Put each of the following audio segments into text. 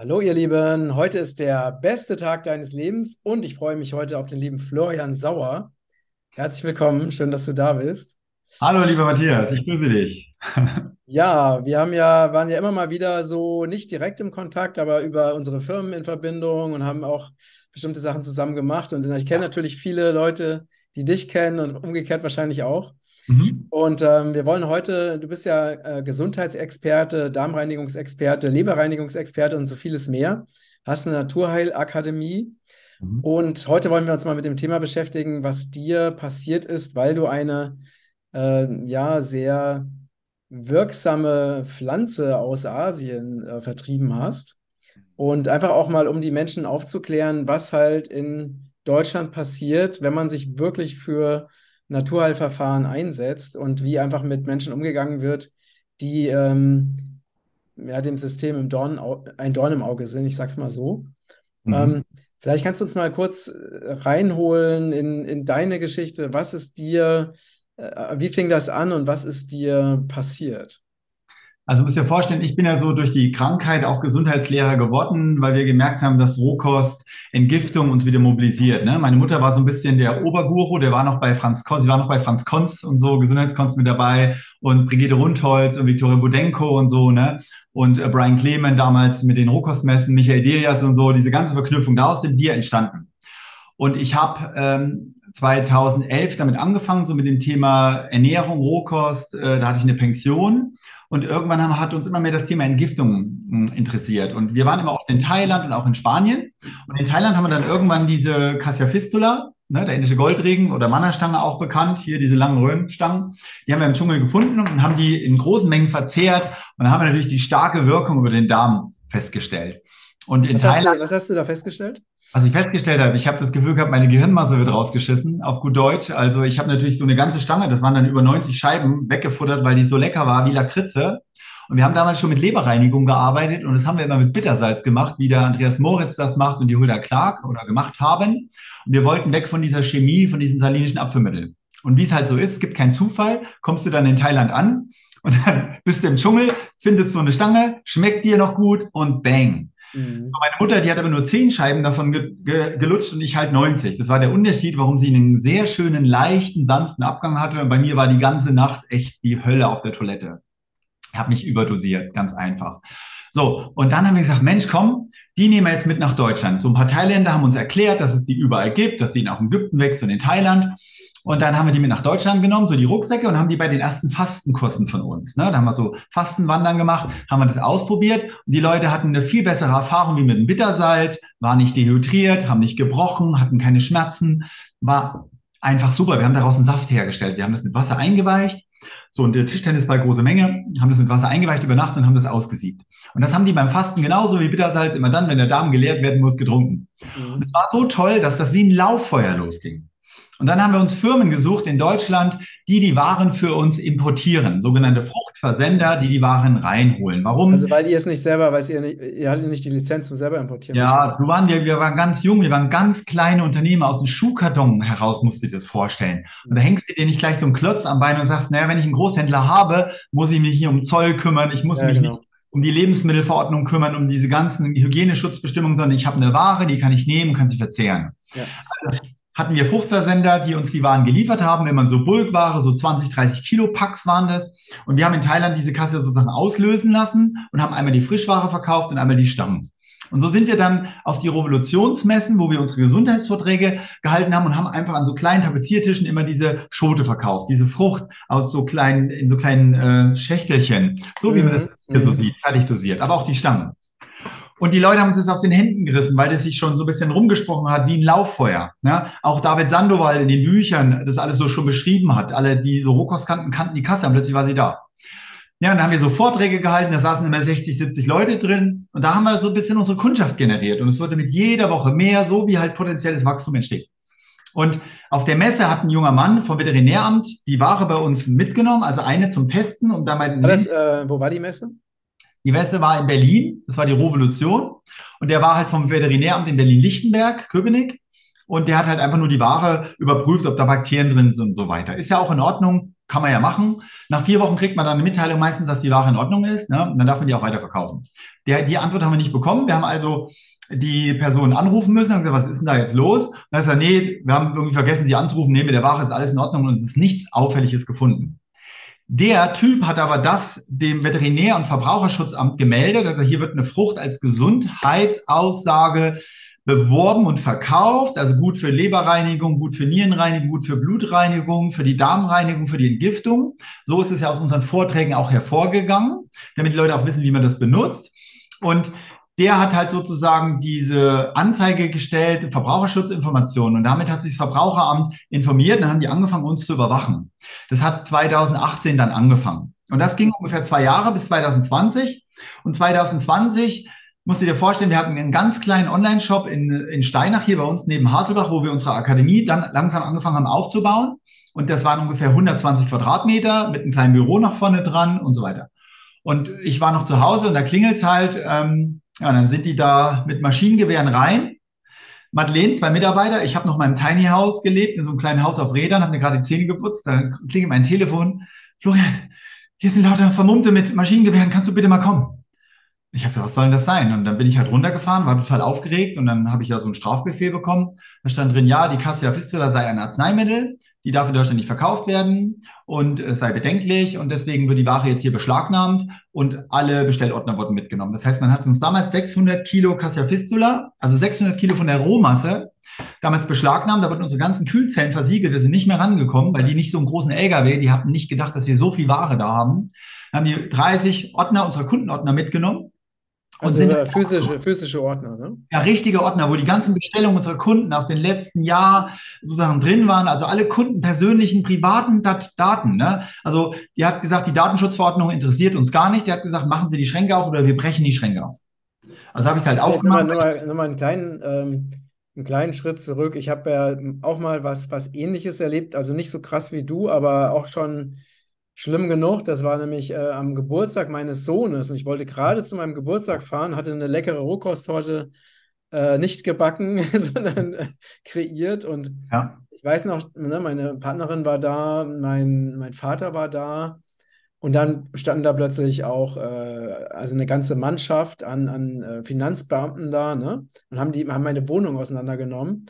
Hallo ihr Lieben, heute ist der beste Tag deines Lebens und ich freue mich heute auf den lieben Florian Sauer. Herzlich willkommen, schön, dass du da bist. Hallo lieber Matthias, ich grüße dich. Ja, wir haben ja, waren ja immer mal wieder so nicht direkt im Kontakt, aber über unsere Firmen in Verbindung und haben auch bestimmte Sachen zusammen gemacht. Und ich kenne natürlich viele Leute, die dich kennen und umgekehrt wahrscheinlich auch. Mhm. Und ähm, wir wollen heute, du bist ja äh, Gesundheitsexperte, Darmreinigungsexperte, Leberreinigungsexperte und so vieles mehr. Hast eine Naturheilakademie. Mhm. Und heute wollen wir uns mal mit dem Thema beschäftigen, was dir passiert ist, weil du eine äh, ja sehr wirksame Pflanze aus Asien äh, vertrieben hast. Und einfach auch mal, um die Menschen aufzuklären, was halt in Deutschland passiert, wenn man sich wirklich für Naturheilverfahren einsetzt und wie einfach mit Menschen umgegangen wird, die ähm, ja, dem System im Dorn, ein Dorn im Auge sind, ich sag's mal so. Mhm. Ähm, vielleicht kannst du uns mal kurz äh, reinholen in, in deine Geschichte. Was ist dir äh, wie fing das an und was ist dir passiert? Also müsst ihr vorstellen, ich bin ja so durch die Krankheit auch Gesundheitslehrer geworden, weil wir gemerkt haben, dass Rohkost, Entgiftung uns wieder mobilisiert. Ne? Meine Mutter war so ein bisschen der Oberguru, der war noch bei Franz Konz, sie war noch bei Franz Konz und so, Gesundheitskonz mit dabei und Brigitte Rundholz und Viktoria Budenko und so, ne? Und äh, Brian Clement damals mit den Rohkostmessen, Michael Delias und so, diese ganze Verknüpfung, daraus sind wir entstanden. Und ich habe ähm, 2011 damit angefangen, so mit dem Thema Ernährung, Rohkost. Äh, da hatte ich eine Pension. Und irgendwann haben, hat uns immer mehr das Thema Entgiftung hm, interessiert. Und wir waren immer auch in Thailand und auch in Spanien. Und in Thailand haben wir dann irgendwann diese Cassia Fistula, ne, der indische Goldregen oder Mannerstange auch bekannt, hier diese langen Röhrenstangen. Die haben wir im Dschungel gefunden und haben die in großen Mengen verzehrt. Und dann haben wir natürlich die starke Wirkung über den Darm festgestellt. Und in was Thailand. Hast du, was hast du da festgestellt? Was ich festgestellt habe, ich habe das Gefühl gehabt, meine Gehirnmasse wird rausgeschissen, auf gut Deutsch. Also ich habe natürlich so eine ganze Stange, das waren dann über 90 Scheiben, weggefuttert, weil die so lecker war wie Lakritze. Und wir haben damals schon mit Leberreinigung gearbeitet und das haben wir immer mit Bittersalz gemacht, wie der Andreas Moritz das macht und die Hulda Clark oder gemacht haben. Und wir wollten weg von dieser Chemie, von diesen salinischen Apfelmitteln. Und wie es halt so ist, es gibt keinen Zufall, kommst du dann in Thailand an und dann bist du im Dschungel, findest so eine Stange, schmeckt dir noch gut und bang. Mhm. Meine Mutter, die hat aber nur zehn Scheiben davon ge ge gelutscht und ich halt 90. Das war der Unterschied, warum sie einen sehr schönen, leichten, sanften Abgang hatte. Und bei mir war die ganze Nacht echt die Hölle auf der Toilette. Ich habe mich überdosiert, ganz einfach. So, und dann haben wir gesagt, Mensch, komm, die nehmen wir jetzt mit nach Deutschland. So ein paar Thailänder haben uns erklärt, dass es die überall gibt, dass die auch in Ägypten wächst und in Thailand. Und dann haben wir die mit nach Deutschland genommen, so die Rucksäcke, und haben die bei den ersten Fastenkursen von uns. Ne? Da haben wir so Fastenwandern gemacht, haben wir das ausprobiert. Und die Leute hatten eine viel bessere Erfahrung wie mit dem Bittersalz, waren nicht dehydriert, haben nicht gebrochen, hatten keine Schmerzen, war einfach super. Wir haben daraus einen Saft hergestellt. Wir haben das mit Wasser eingeweicht. So, und der Tischtennisball große Menge, haben das mit Wasser eingeweicht über Nacht und haben das ausgesiebt. Und das haben die beim Fasten genauso wie Bittersalz immer dann, wenn der Darm geleert werden muss, getrunken. Mhm. Und es war so toll, dass das wie ein Lauffeuer losging. Und dann haben wir uns Firmen gesucht in Deutschland, die die Waren für uns importieren, sogenannte Fruchtversender, die die Waren reinholen. Warum? Also weil ihr es nicht selber, weil ihr, nicht, ihr hattet nicht die Lizenz zum selber importieren. Ja, du waren, wir, wir waren ganz jung, wir waren ganz kleine Unternehmer aus dem Schuhkarton heraus, musst du dir das vorstellen. Und da hängst du dir nicht gleich so einen Klotz am Bein und sagst, naja, wenn ich einen Großhändler habe, muss ich mich hier um Zoll kümmern, ich muss ja, mich genau. nicht um die Lebensmittelverordnung kümmern, um diese ganzen Hygieneschutzbestimmungen, sondern ich habe eine Ware, die kann ich nehmen, kann sie verzehren. Ja. Also, hatten wir Fruchtversender, die uns die Waren geliefert haben, wenn man so Bulkware, so 20, 30 Kilo Packs waren das. Und wir haben in Thailand diese Kasse sozusagen auslösen lassen und haben einmal die Frischware verkauft und einmal die Stangen. Und so sind wir dann auf die Revolutionsmessen, wo wir unsere Gesundheitsvorträge gehalten haben und haben einfach an so kleinen Tapeziertischen immer diese Schote verkauft, diese Frucht aus so kleinen, in so kleinen äh, Schächtelchen, so wie man das hier so mhm. sieht, fertig dosiert, aber auch die Stangen. Und die Leute haben uns das aus den Händen gerissen, weil das sich schon so ein bisschen rumgesprochen hat wie ein Lauffeuer. Ne? Auch David Sandoval in den Büchern das alles so schon beschrieben hat. Alle, die so Rohkost kannten, kannten die Kasse und plötzlich war sie da. Ja, und dann haben wir so Vorträge gehalten, da saßen immer 60, 70 Leute drin und da haben wir so ein bisschen unsere Kundschaft generiert und es wurde mit jeder Woche mehr, so wie halt potenzielles Wachstum entsteht. Und auf der Messe hat ein junger Mann vom Veterinäramt die Ware bei uns mitgenommen, also eine zum Testen und damit. War das, äh, wo war die Messe? Die Messe war in Berlin, das war die Revolution. Und der war halt vom Veterinäramt in Berlin-Lichtenberg, Köpenick. Und der hat halt einfach nur die Ware überprüft, ob da Bakterien drin sind und so weiter. Ist ja auch in Ordnung, kann man ja machen. Nach vier Wochen kriegt man dann eine Mitteilung meistens, dass die Ware in Ordnung ist. Ne? Und dann darf man die auch weiterverkaufen. Der, die Antwort haben wir nicht bekommen. Wir haben also die Person anrufen müssen, haben gesagt, was ist denn da jetzt los? Und dann sagt er, nee, wir haben irgendwie vergessen, sie anzurufen, nee, mit der Ware ist alles in Ordnung und es ist nichts Auffälliges gefunden. Der Typ hat aber das dem Veterinär- und Verbraucherschutzamt gemeldet. Also hier wird eine Frucht als Gesundheitsaussage beworben und verkauft. Also gut für Leberreinigung, gut für Nierenreinigung, gut für Blutreinigung, für die Darmreinigung, für die Entgiftung. So ist es ja aus unseren Vorträgen auch hervorgegangen, damit die Leute auch wissen, wie man das benutzt. Und der hat halt sozusagen diese Anzeige gestellt, Verbraucherschutzinformationen. Und damit hat sich das Verbraucheramt informiert. Dann haben die angefangen, uns zu überwachen. Das hat 2018 dann angefangen. Und das ging ungefähr zwei Jahre bis 2020. Und 2020 musst du dir vorstellen, wir hatten einen ganz kleinen Online-Shop in, in Steinach hier bei uns neben Haselbach, wo wir unsere Akademie dann langsam angefangen haben aufzubauen. Und das waren ungefähr 120 Quadratmeter mit einem kleinen Büro nach vorne dran und so weiter. Und ich war noch zu Hause und da klingelt's halt. Ähm, ja, dann sind die da mit Maschinengewehren rein. Madeleine, zwei Mitarbeiter. Ich habe noch mal im Tiny House gelebt, in so einem kleinen Haus auf Rädern, habe mir gerade die Zähne geputzt. Da klingelt mein Telefon. Florian, hier sind lauter Vermummte mit Maschinengewehren. Kannst du bitte mal kommen? Ich habe gesagt, was soll denn das sein? Und dann bin ich halt runtergefahren, war total aufgeregt und dann habe ich ja so einen Strafbefehl bekommen. Da stand drin, ja, die Cassia Fistula sei ein Arzneimittel die darf in Deutschland nicht verkauft werden und es sei bedenklich und deswegen wird die Ware jetzt hier beschlagnahmt und alle Bestellordner wurden mitgenommen. Das heißt, man hat uns damals 600 Kilo Cassia Fistula, also 600 Kilo von der Rohmasse, damals beschlagnahmt. Da wurden unsere ganzen Kühlzellen versiegelt. Wir sind nicht mehr rangekommen, weil die nicht so einen großen LKW, die hatten nicht gedacht, dass wir so viel Ware da haben. Dann haben die 30 Ordner unserer Kundenordner mitgenommen also sind äh, physische, physische Ordner, ne? Ja, richtige Ordner, wo die ganzen Bestellungen unserer Kunden aus den letzten Jahren sozusagen drin waren. Also alle Kunden persönlichen, privaten Dat Daten. Ne? Also die hat gesagt, die Datenschutzverordnung interessiert uns gar nicht. Die hat gesagt, machen Sie die Schränke auf oder wir brechen die Schränke auf. Also habe ich es halt aufgemacht. Nur mal, nur mal einen, kleinen, ähm, einen kleinen Schritt zurück. Ich habe ja auch mal was, was Ähnliches erlebt. Also nicht so krass wie du, aber auch schon schlimm genug. Das war nämlich äh, am Geburtstag meines Sohnes und ich wollte gerade zu meinem Geburtstag fahren, hatte eine leckere Rohkosttorte äh, nicht gebacken, sondern äh, kreiert und ja. ich weiß noch, ne, meine Partnerin war da, mein, mein Vater war da und dann standen da plötzlich auch äh, also eine ganze Mannschaft an, an äh, Finanzbeamten da ne, und haben, die, haben meine Wohnung auseinandergenommen.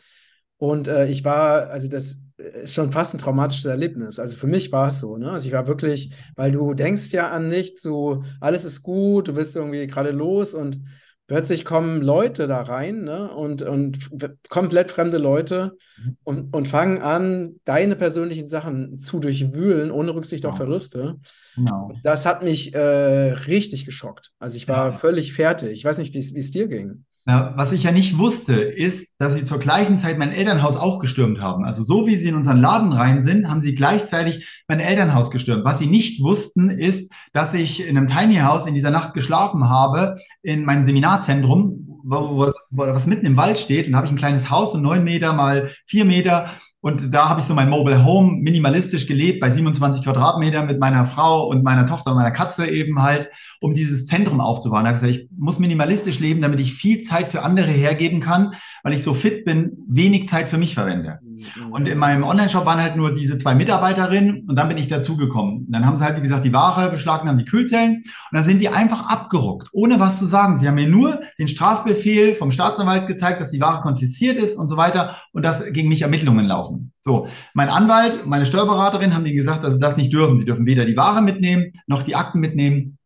Und äh, ich war, also das ist schon fast ein traumatisches Erlebnis. Also für mich war es so, ne? Also ich war wirklich, weil du denkst ja an nichts, so alles ist gut, du bist irgendwie gerade los und plötzlich kommen Leute da rein, ne? Und, und komplett fremde Leute mhm. und, und fangen an, deine persönlichen Sachen zu durchwühlen, ohne Rücksicht auf Verluste. Genau. Das hat mich äh, richtig geschockt. Also ich war ja. völlig fertig. Ich weiß nicht, wie es dir ging. Na, was ich ja nicht wusste, ist, dass sie zur gleichen Zeit mein Elternhaus auch gestürmt haben. Also so wie sie in unseren Laden rein sind, haben sie gleichzeitig mein Elternhaus gestürmt. Was sie nicht wussten, ist, dass ich in einem Tiny House in dieser Nacht geschlafen habe, in meinem Seminarzentrum, wo, was mitten im Wald steht. Und da habe ich ein kleines Haus, so neun Meter mal vier Meter. Und da habe ich so mein Mobile Home minimalistisch gelebt, bei 27 Quadratmetern mit meiner Frau und meiner Tochter und meiner Katze eben halt um dieses Zentrum aufzubauen. Da habe ich gesagt, ich muss minimalistisch leben, damit ich viel Zeit für andere hergeben kann, weil ich so fit bin, wenig Zeit für mich verwende. Mhm. Und in meinem Online-Shop waren halt nur diese zwei Mitarbeiterinnen und dann bin ich dazugekommen. Dann haben sie halt, wie gesagt, die Ware beschlagen, haben die Kühlzellen und dann sind die einfach abgeruckt, ohne was zu sagen. Sie haben mir nur den Strafbefehl vom Staatsanwalt gezeigt, dass die Ware konfisziert ist und so weiter und dass gegen mich Ermittlungen laufen. So, mein Anwalt, meine Steuerberaterin haben denen gesagt, dass sie das nicht dürfen. Sie dürfen weder die Ware mitnehmen, noch die Akten mitnehmen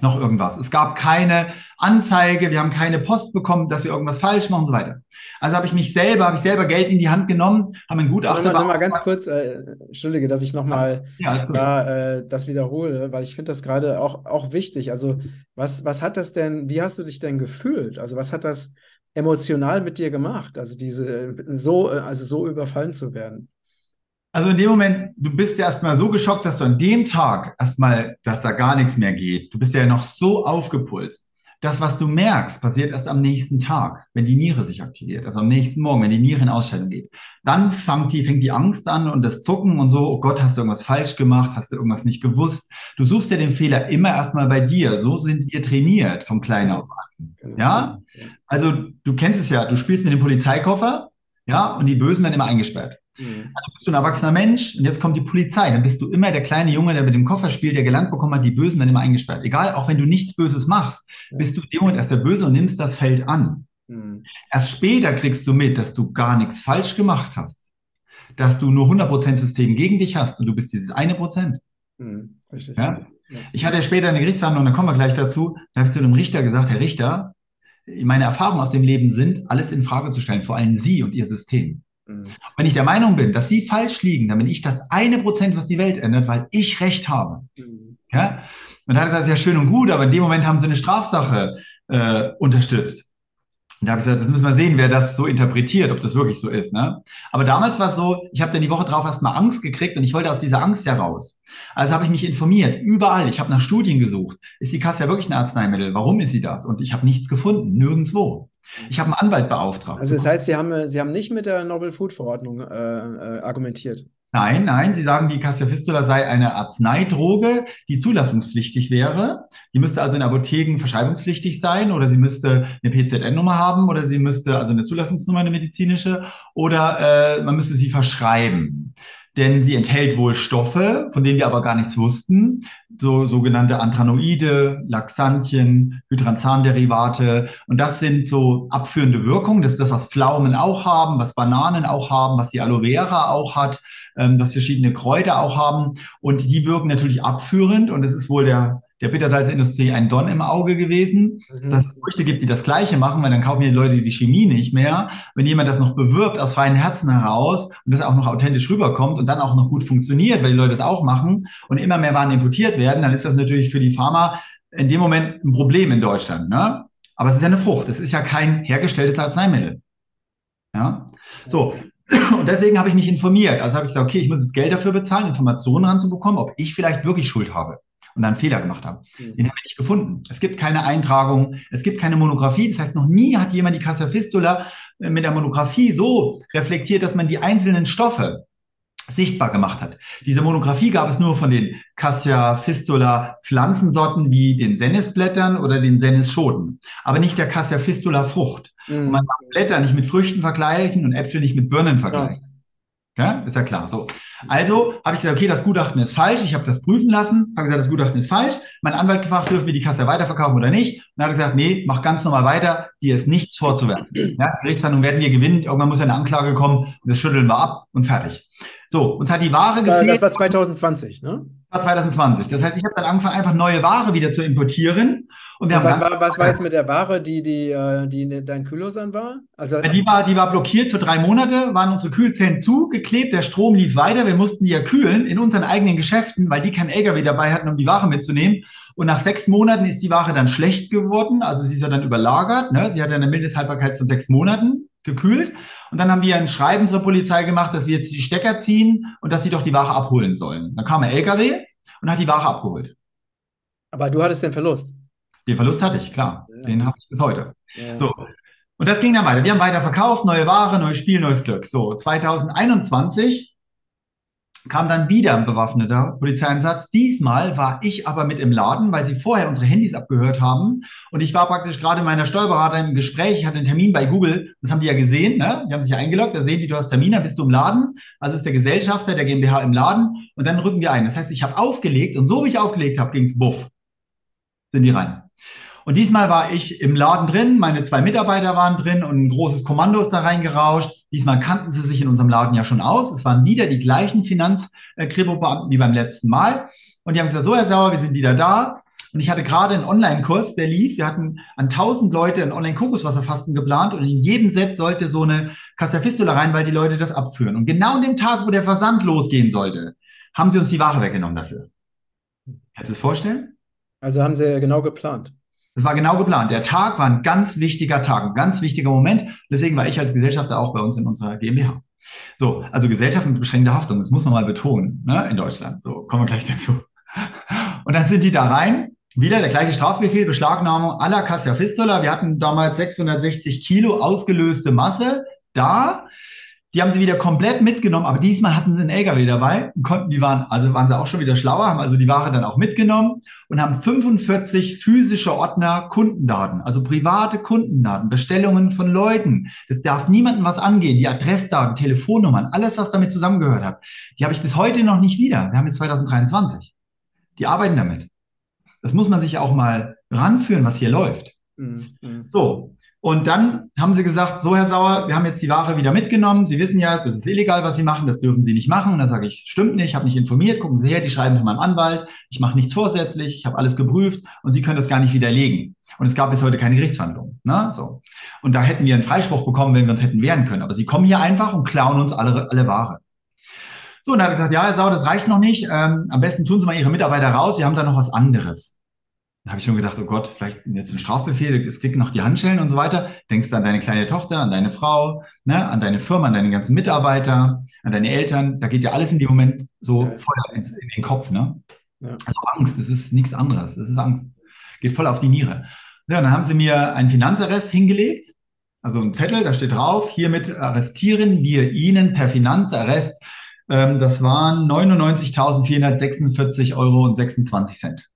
noch irgendwas. Es gab keine Anzeige, wir haben keine Post bekommen, dass wir irgendwas falsch machen und so weiter. Also habe ich mich selber, habe ich selber Geld in die Hand genommen, habe einen Gutachter. Noch mal ganz kurz, äh, entschuldige, dass ich nochmal ja, da, äh, das wiederhole, weil ich finde das gerade auch, auch wichtig. Also was, was hat das denn, wie hast du dich denn gefühlt? Also was hat das emotional mit dir gemacht? Also diese, so, also so überfallen zu werden? Also in dem Moment, du bist ja erstmal so geschockt, dass du an dem Tag erstmal, dass da gar nichts mehr geht. Du bist ja noch so aufgepulst. Das, was du merkst, passiert erst am nächsten Tag, wenn die Niere sich aktiviert, also am nächsten Morgen, wenn die Niere in Ausscheidung geht. Dann fängt die, fängt die Angst an und das Zucken und so, oh Gott, hast du irgendwas falsch gemacht, hast du irgendwas nicht gewusst. Du suchst ja den Fehler immer erstmal bei dir. So sind wir trainiert vom Kleinen auf an. Genau. Ja? Also du kennst es ja, du spielst mit dem Polizeikoffer, ja, und die Bösen werden immer eingesperrt. Mhm. Also bist du ein erwachsener Mensch und jetzt kommt die Polizei. Dann bist du immer der kleine Junge, der mit dem Koffer spielt, der gelernt bekommen hat, die Bösen werden immer eingesperrt. Egal, auch wenn du nichts Böses machst, bist du dem erst der Böse und nimmst das Feld an. Mhm. Erst später kriegst du mit, dass du gar nichts falsch gemacht hast. Dass du nur 100% System gegen dich hast und du bist dieses eine Prozent. Mhm. Richtig. Ja? Ich hatte später eine Gerichtsverhandlung, da kommen wir gleich dazu, da habe ich zu einem Richter gesagt, Herr Richter, meine Erfahrungen aus dem Leben sind, alles in Frage zu stellen, vor allem Sie und Ihr System. Mhm. Wenn ich der Meinung bin, dass Sie falsch liegen, dann bin ich das eine Prozent, was die Welt ändert, weil ich Recht habe. Mhm. Ja? Und da hat er gesagt, ja schön und gut, aber in dem Moment haben Sie eine Strafsache äh, unterstützt. Und da habe ich gesagt, das müssen wir sehen, wer das so interpretiert, ob das wirklich so ist. Ne? Aber damals war es so, ich habe dann die Woche drauf erstmal Angst gekriegt und ich wollte aus dieser Angst heraus. Also habe ich mich informiert, überall. Ich habe nach Studien gesucht. Ist die Kasse ja wirklich ein Arzneimittel? Warum ist sie das? Und ich habe nichts gefunden, nirgendwo. Ich habe einen Anwalt beauftragt. Also das heißt, Sie haben, Sie haben nicht mit der Novel Food Verordnung äh, äh, argumentiert. Nein, nein, Sie sagen, die Cassia Fistula sei eine Arzneidroge, die zulassungspflichtig wäre. Die müsste also in Apotheken verschreibungspflichtig sein oder sie müsste eine PZN-Nummer haben oder sie müsste also eine Zulassungsnummer, eine medizinische oder äh, man müsste sie verschreiben denn sie enthält wohl Stoffe, von denen wir aber gar nichts wussten, so sogenannte Anthranoide, Laxantien, Hydranzanderivate und das sind so abführende Wirkungen. Das ist das, was Pflaumen auch haben, was Bananen auch haben, was die Aloe Vera auch hat, ähm, was verschiedene Kräuter auch haben. Und die wirken natürlich abführend. Und es ist wohl der der Bittersalzindustrie ein Don im Auge gewesen, mhm. dass es Früchte gibt, die das Gleiche machen, weil dann kaufen die Leute die Chemie nicht mehr. Wenn jemand das noch bewirbt aus freien Herzen heraus und das auch noch authentisch rüberkommt und dann auch noch gut funktioniert, weil die Leute das auch machen und immer mehr Waren importiert werden, dann ist das natürlich für die Pharma in dem Moment ein Problem in Deutschland. Ne? Aber es ist ja eine Frucht. Es ist ja kein hergestelltes Arzneimittel. Ja, so. Und deswegen habe ich mich informiert. Also habe ich gesagt, okay, ich muss jetzt Geld dafür bezahlen, Informationen ranzubekommen, ob ich vielleicht wirklich Schuld habe und dann Fehler gemacht haben. Mhm. Den haben wir nicht gefunden. Es gibt keine Eintragung, es gibt keine Monographie. Das heißt, noch nie hat jemand die Casa Fistula äh, mit der Monographie so reflektiert, dass man die einzelnen Stoffe sichtbar gemacht hat. Diese Monographie gab es nur von den Cassia Fistula Pflanzensorten wie den Senisblättern oder den Senisschoten, aber nicht der Cassia Fistula Frucht. Mhm. Und man darf Blätter nicht mit Früchten vergleichen und Äpfel nicht mit Birnen vergleichen. Ja. ist ja klar. So. Also habe ich gesagt, okay, das Gutachten ist falsch. Ich habe das prüfen lassen, habe gesagt, das Gutachten ist falsch. Mein Anwalt gefragt, dürfen wir die Kasse weiterverkaufen oder nicht? Und dann hat er gesagt, nee, mach ganz normal weiter. Dir ist nichts vorzuwerfen. Ja, Gerichtsverhandlung werden wir gewinnen. Irgendwann muss ja eine Anklage kommen das schütteln wir ab und fertig. So, uns hat die Ware gefehlt. Das war 2020, ne? War 2020. Das heißt, ich habe dann angefangen, einfach neue Ware wieder zu importieren. Und, wir und haben was, war, was war jetzt mit der Ware, die, die, äh, die, die dein Kühlhausan war? Also, die war? Die war blockiert für drei Monate, waren unsere Kühlzellen zugeklebt, der Strom lief weiter, wir mussten die ja kühlen in unseren eigenen Geschäften, weil die keinen LKW dabei hatten, um die Ware mitzunehmen. Und nach sechs Monaten ist die Ware dann schlecht geworden, also sie ist ja dann überlagert. Ne? Sie hat ja eine Mindesthaltbarkeit von sechs Monaten gekühlt. Und dann haben wir ein Schreiben zur Polizei gemacht, dass wir jetzt die Stecker ziehen und dass sie doch die Ware abholen sollen. Dann kam ein LKW und hat die Ware abgeholt. Aber du hattest den Verlust. Den Verlust hatte ich, klar. Ja. Den habe ich bis heute. Ja. So. Und das ging dann weiter. Wir haben weiter verkauft, neue Ware, neues Spiel, neues Glück. So, 2021 kam dann wieder ein bewaffneter Polizeieinsatz. Diesmal war ich aber mit im Laden, weil sie vorher unsere Handys abgehört haben. Und ich war praktisch gerade in meiner Steuerberaterin im Gespräch. Ich hatte einen Termin bei Google. Das haben die ja gesehen. Ne? Die haben sich ja eingeloggt. Da sehen die, du hast Termin, da bist du im Laden. Also ist der Gesellschafter der GmbH im Laden. Und dann rücken wir ein. Das heißt, ich habe aufgelegt und so wie ich aufgelegt habe, ging's buff. Sind die rein. Und diesmal war ich im Laden drin, meine zwei Mitarbeiter waren drin und ein großes Kommando ist da reingerauscht. Diesmal kannten sie sich in unserem Laden ja schon aus. Es waren wieder die gleichen Finanzkripo-Beamten wie beim letzten Mal. Und die haben gesagt, so Herr Sauer, wir sind wieder da. Und ich hatte gerade einen Online-Kurs, der lief. Wir hatten an 1000 Leute ein Online-Kokoswasserfasten geplant und in jedem Set sollte so eine Fistula rein, weil die Leute das abführen. Und genau an dem Tag, wo der Versand losgehen sollte, haben sie uns die Ware weggenommen dafür. Kannst du es vorstellen? Also haben sie genau geplant. Das war genau geplant. Der Tag war ein ganz wichtiger Tag, ein ganz wichtiger Moment. Deswegen war ich als Gesellschafter auch bei uns in unserer GmbH. So, also Gesellschaft mit beschränkter Haftung, das muss man mal betonen, ne, in Deutschland. So, kommen wir gleich dazu. Und dann sind die da rein. Wieder der gleiche Strafbefehl, Beschlagnahmung aller Cassia Fistula. Wir hatten damals 660 Kilo ausgelöste Masse da. Die haben sie wieder komplett mitgenommen, aber diesmal hatten sie einen LKW dabei und konnten, die waren, also waren sie auch schon wieder schlauer, haben also die Ware dann auch mitgenommen und haben 45 physische Ordner Kundendaten, also private Kundendaten, Bestellungen von Leuten. Das darf niemandem was angehen. Die Adressdaten, Telefonnummern, alles, was damit zusammengehört hat, die habe ich bis heute noch nicht wieder. Wir haben jetzt 2023. Die arbeiten damit. Das muss man sich auch mal ranführen, was hier läuft. Mhm. So, und dann haben sie gesagt, so Herr Sauer, wir haben jetzt die Ware wieder mitgenommen. Sie wissen ja, das ist illegal, was Sie machen, das dürfen Sie nicht machen. Und dann sage ich, stimmt nicht, ich habe nicht informiert, gucken Sie her, die schreiben von meinem Anwalt, ich mache nichts vorsätzlich, ich habe alles geprüft und Sie können das gar nicht widerlegen. Und es gab bis heute keine Gerichtsverhandlung. Ne? So. Und da hätten wir einen Freispruch bekommen, wenn wir uns hätten wehren können. Aber Sie kommen hier einfach und klauen uns alle, alle Ware. So, und dann hat er gesagt, ja, Herr Sauer, das reicht noch nicht. Ähm, am besten tun Sie mal Ihre Mitarbeiter raus, Sie haben da noch was anderes. Da habe ich schon gedacht, oh Gott, vielleicht jetzt ein Strafbefehl, es kriegt noch die Handschellen und so weiter. Denkst du an deine kleine Tochter, an deine Frau, ne, an deine Firma, an deine ganzen Mitarbeiter, an deine Eltern. Da geht ja alles in dem Moment so ja. voll ins, in den Kopf. Ne? Ja. Also Angst, das ist nichts anderes. Das ist Angst. Geht voll auf die Niere. Ja, dann haben sie mir einen Finanzarrest hingelegt. Also ein Zettel, da steht drauf, hiermit arrestieren wir Ihnen per Finanzarrest. Ähm, das waren 99.446 Euro und 26 Cent.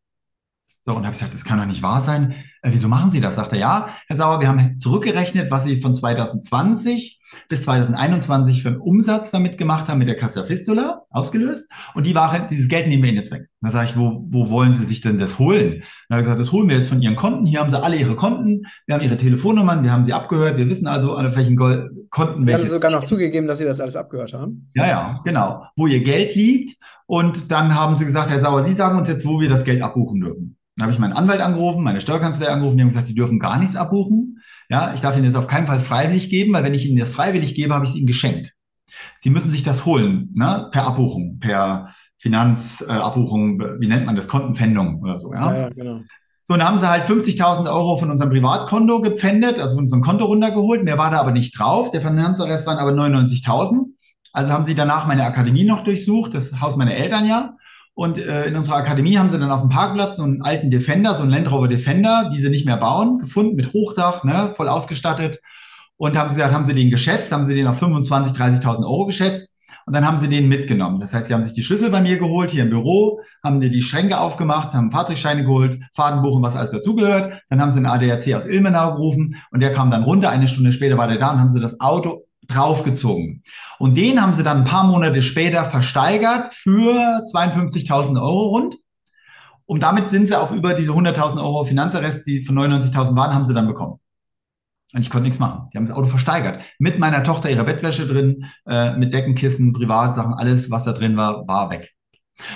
So, und habe gesagt, das kann doch nicht wahr sein. Äh, wieso machen Sie das? Sagt er, ja, Herr Sauer, wir haben zurückgerechnet, was Sie von 2020 bis 2021 für einen Umsatz damit gemacht haben mit der Cassa Fistula, ausgelöst. Und die Ware, dieses Geld nehmen wir Ihnen jetzt weg. Da sage ich, wo, wo wollen Sie sich denn das holen? Dann habe ich gesagt, das holen wir jetzt von Ihren Konten. Hier haben Sie alle Ihre Konten. Wir haben Ihre Telefonnummern. Wir haben sie abgehört. Wir wissen also, an welchen Konten welche. Sie haben sogar noch zugegeben, dass Sie das alles abgehört haben. Ja, ja, genau. Wo Ihr Geld liegt. Und dann haben Sie gesagt, Herr Sauer, Sie sagen uns jetzt, wo wir das Geld abbuchen dürfen. Dann habe ich meinen Anwalt angerufen, meine Steuerkanzlei angerufen, die haben gesagt, die dürfen gar nichts abbuchen. Ja, ich darf Ihnen das auf keinen Fall freiwillig geben, weil wenn ich Ihnen das freiwillig gebe, habe ich es Ihnen geschenkt. Sie müssen sich das holen, ne? per Abbuchung, per Finanzabbuchung, äh, wie nennt man das, Kontenpfändung oder so. Ja, ja, ja genau. So, und dann haben sie halt 50.000 Euro von unserem Privatkonto gepfändet, also von unserem Konto runtergeholt. Mehr war da aber nicht drauf. Der Finanzarrest waren aber 99.000. Also haben sie danach meine Akademie noch durchsucht, das Haus meiner Eltern ja. Und äh, in unserer Akademie haben sie dann auf dem Parkplatz so einen alten Defender, so einen Land Rover Defender, die sie nicht mehr bauen, gefunden mit Hochdach, ne, voll ausgestattet. Und haben sie gesagt, haben sie den geschätzt, haben sie den auf 25.000, 30.000 Euro geschätzt. Und dann haben sie den mitgenommen. Das heißt, sie haben sich die Schlüssel bei mir geholt, hier im Büro, haben dir die Schränke aufgemacht, haben Fahrzeugscheine geholt, Fahrtenbuch und was alles dazugehört. Dann haben sie einen ADAC aus Ilmenau gerufen und der kam dann runter. Eine Stunde später war der da und haben sie das Auto draufgezogen. Und den haben sie dann ein paar Monate später versteigert für 52.000 Euro rund. Und damit sind sie auch über diese 100.000 Euro Finanzarrest, die von 99.000 waren, haben sie dann bekommen. Und ich konnte nichts machen. Die haben das Auto versteigert. Mit meiner Tochter ihrer Bettwäsche drin, äh, mit Deckenkissen, Privatsachen, alles, was da drin war, war weg.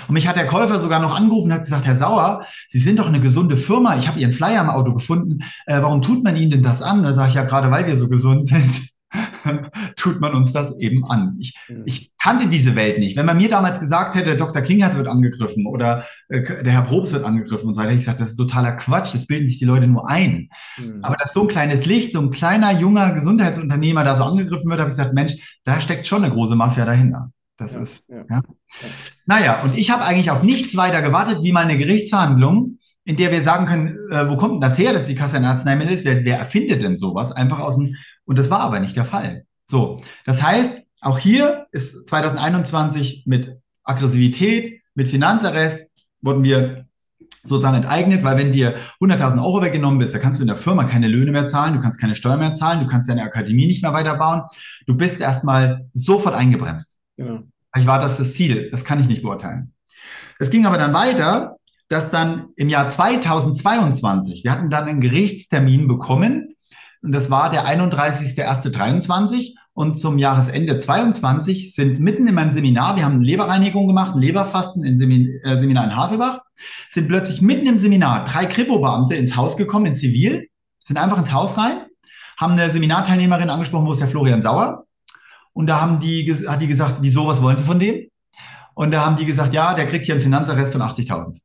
Und mich hat der Käufer sogar noch angerufen und hat gesagt, Herr Sauer, Sie sind doch eine gesunde Firma. Ich habe Ihren Flyer im Auto gefunden. Äh, warum tut man Ihnen denn das an? Da sage ich ja gerade, weil wir so gesund sind. tut man uns das eben an. Ich, ich kannte diese Welt nicht. Wenn man mir damals gesagt hätte, Dr. Klingert wird angegriffen oder äh, der Herr Probst wird angegriffen und so weiter, hätte ich gesagt, das ist totaler Quatsch, das bilden sich die Leute nur ein. Mhm. Aber dass so ein kleines Licht, so ein kleiner, junger Gesundheitsunternehmer da so angegriffen wird, habe ich gesagt, Mensch, da steckt schon eine große Mafia dahinter. Das ja, ist, ja. ja. Naja, und ich habe eigentlich auf nichts weiter gewartet, wie mal eine Gerichtsverhandlung, in der wir sagen können, äh, wo kommt denn das her, dass die Kasse ein Arzneimittel ist? Wer, wer erfindet denn sowas? Einfach aus dem und das war aber nicht der Fall. So, das heißt, auch hier ist 2021 mit Aggressivität, mit Finanzarrest wurden wir sozusagen enteignet, weil wenn dir 100.000 Euro weggenommen bist, da kannst du in der Firma keine Löhne mehr zahlen, du kannst keine Steuern mehr zahlen, du kannst deine Akademie nicht mehr weiterbauen. Du bist erstmal sofort eingebremst. Genau. Ich war das das Ziel, das kann ich nicht beurteilen. Es ging aber dann weiter, dass dann im Jahr 2022, wir hatten dann einen Gerichtstermin bekommen und das war der 31.01.23. Und zum Jahresende 22 sind mitten in meinem Seminar, wir haben eine Leberreinigung gemacht, Leberfasten im äh, Seminar in Haselbach, sind plötzlich mitten im Seminar drei Kripo-Beamte ins Haus gekommen, in Zivil, sind einfach ins Haus rein, haben eine Seminarteilnehmerin angesprochen, wo ist der Florian Sauer? Und da haben die, hat die gesagt, wieso, was wollen Sie von dem? Und da haben die gesagt, ja, der kriegt hier einen Finanzarrest von 80.000. Und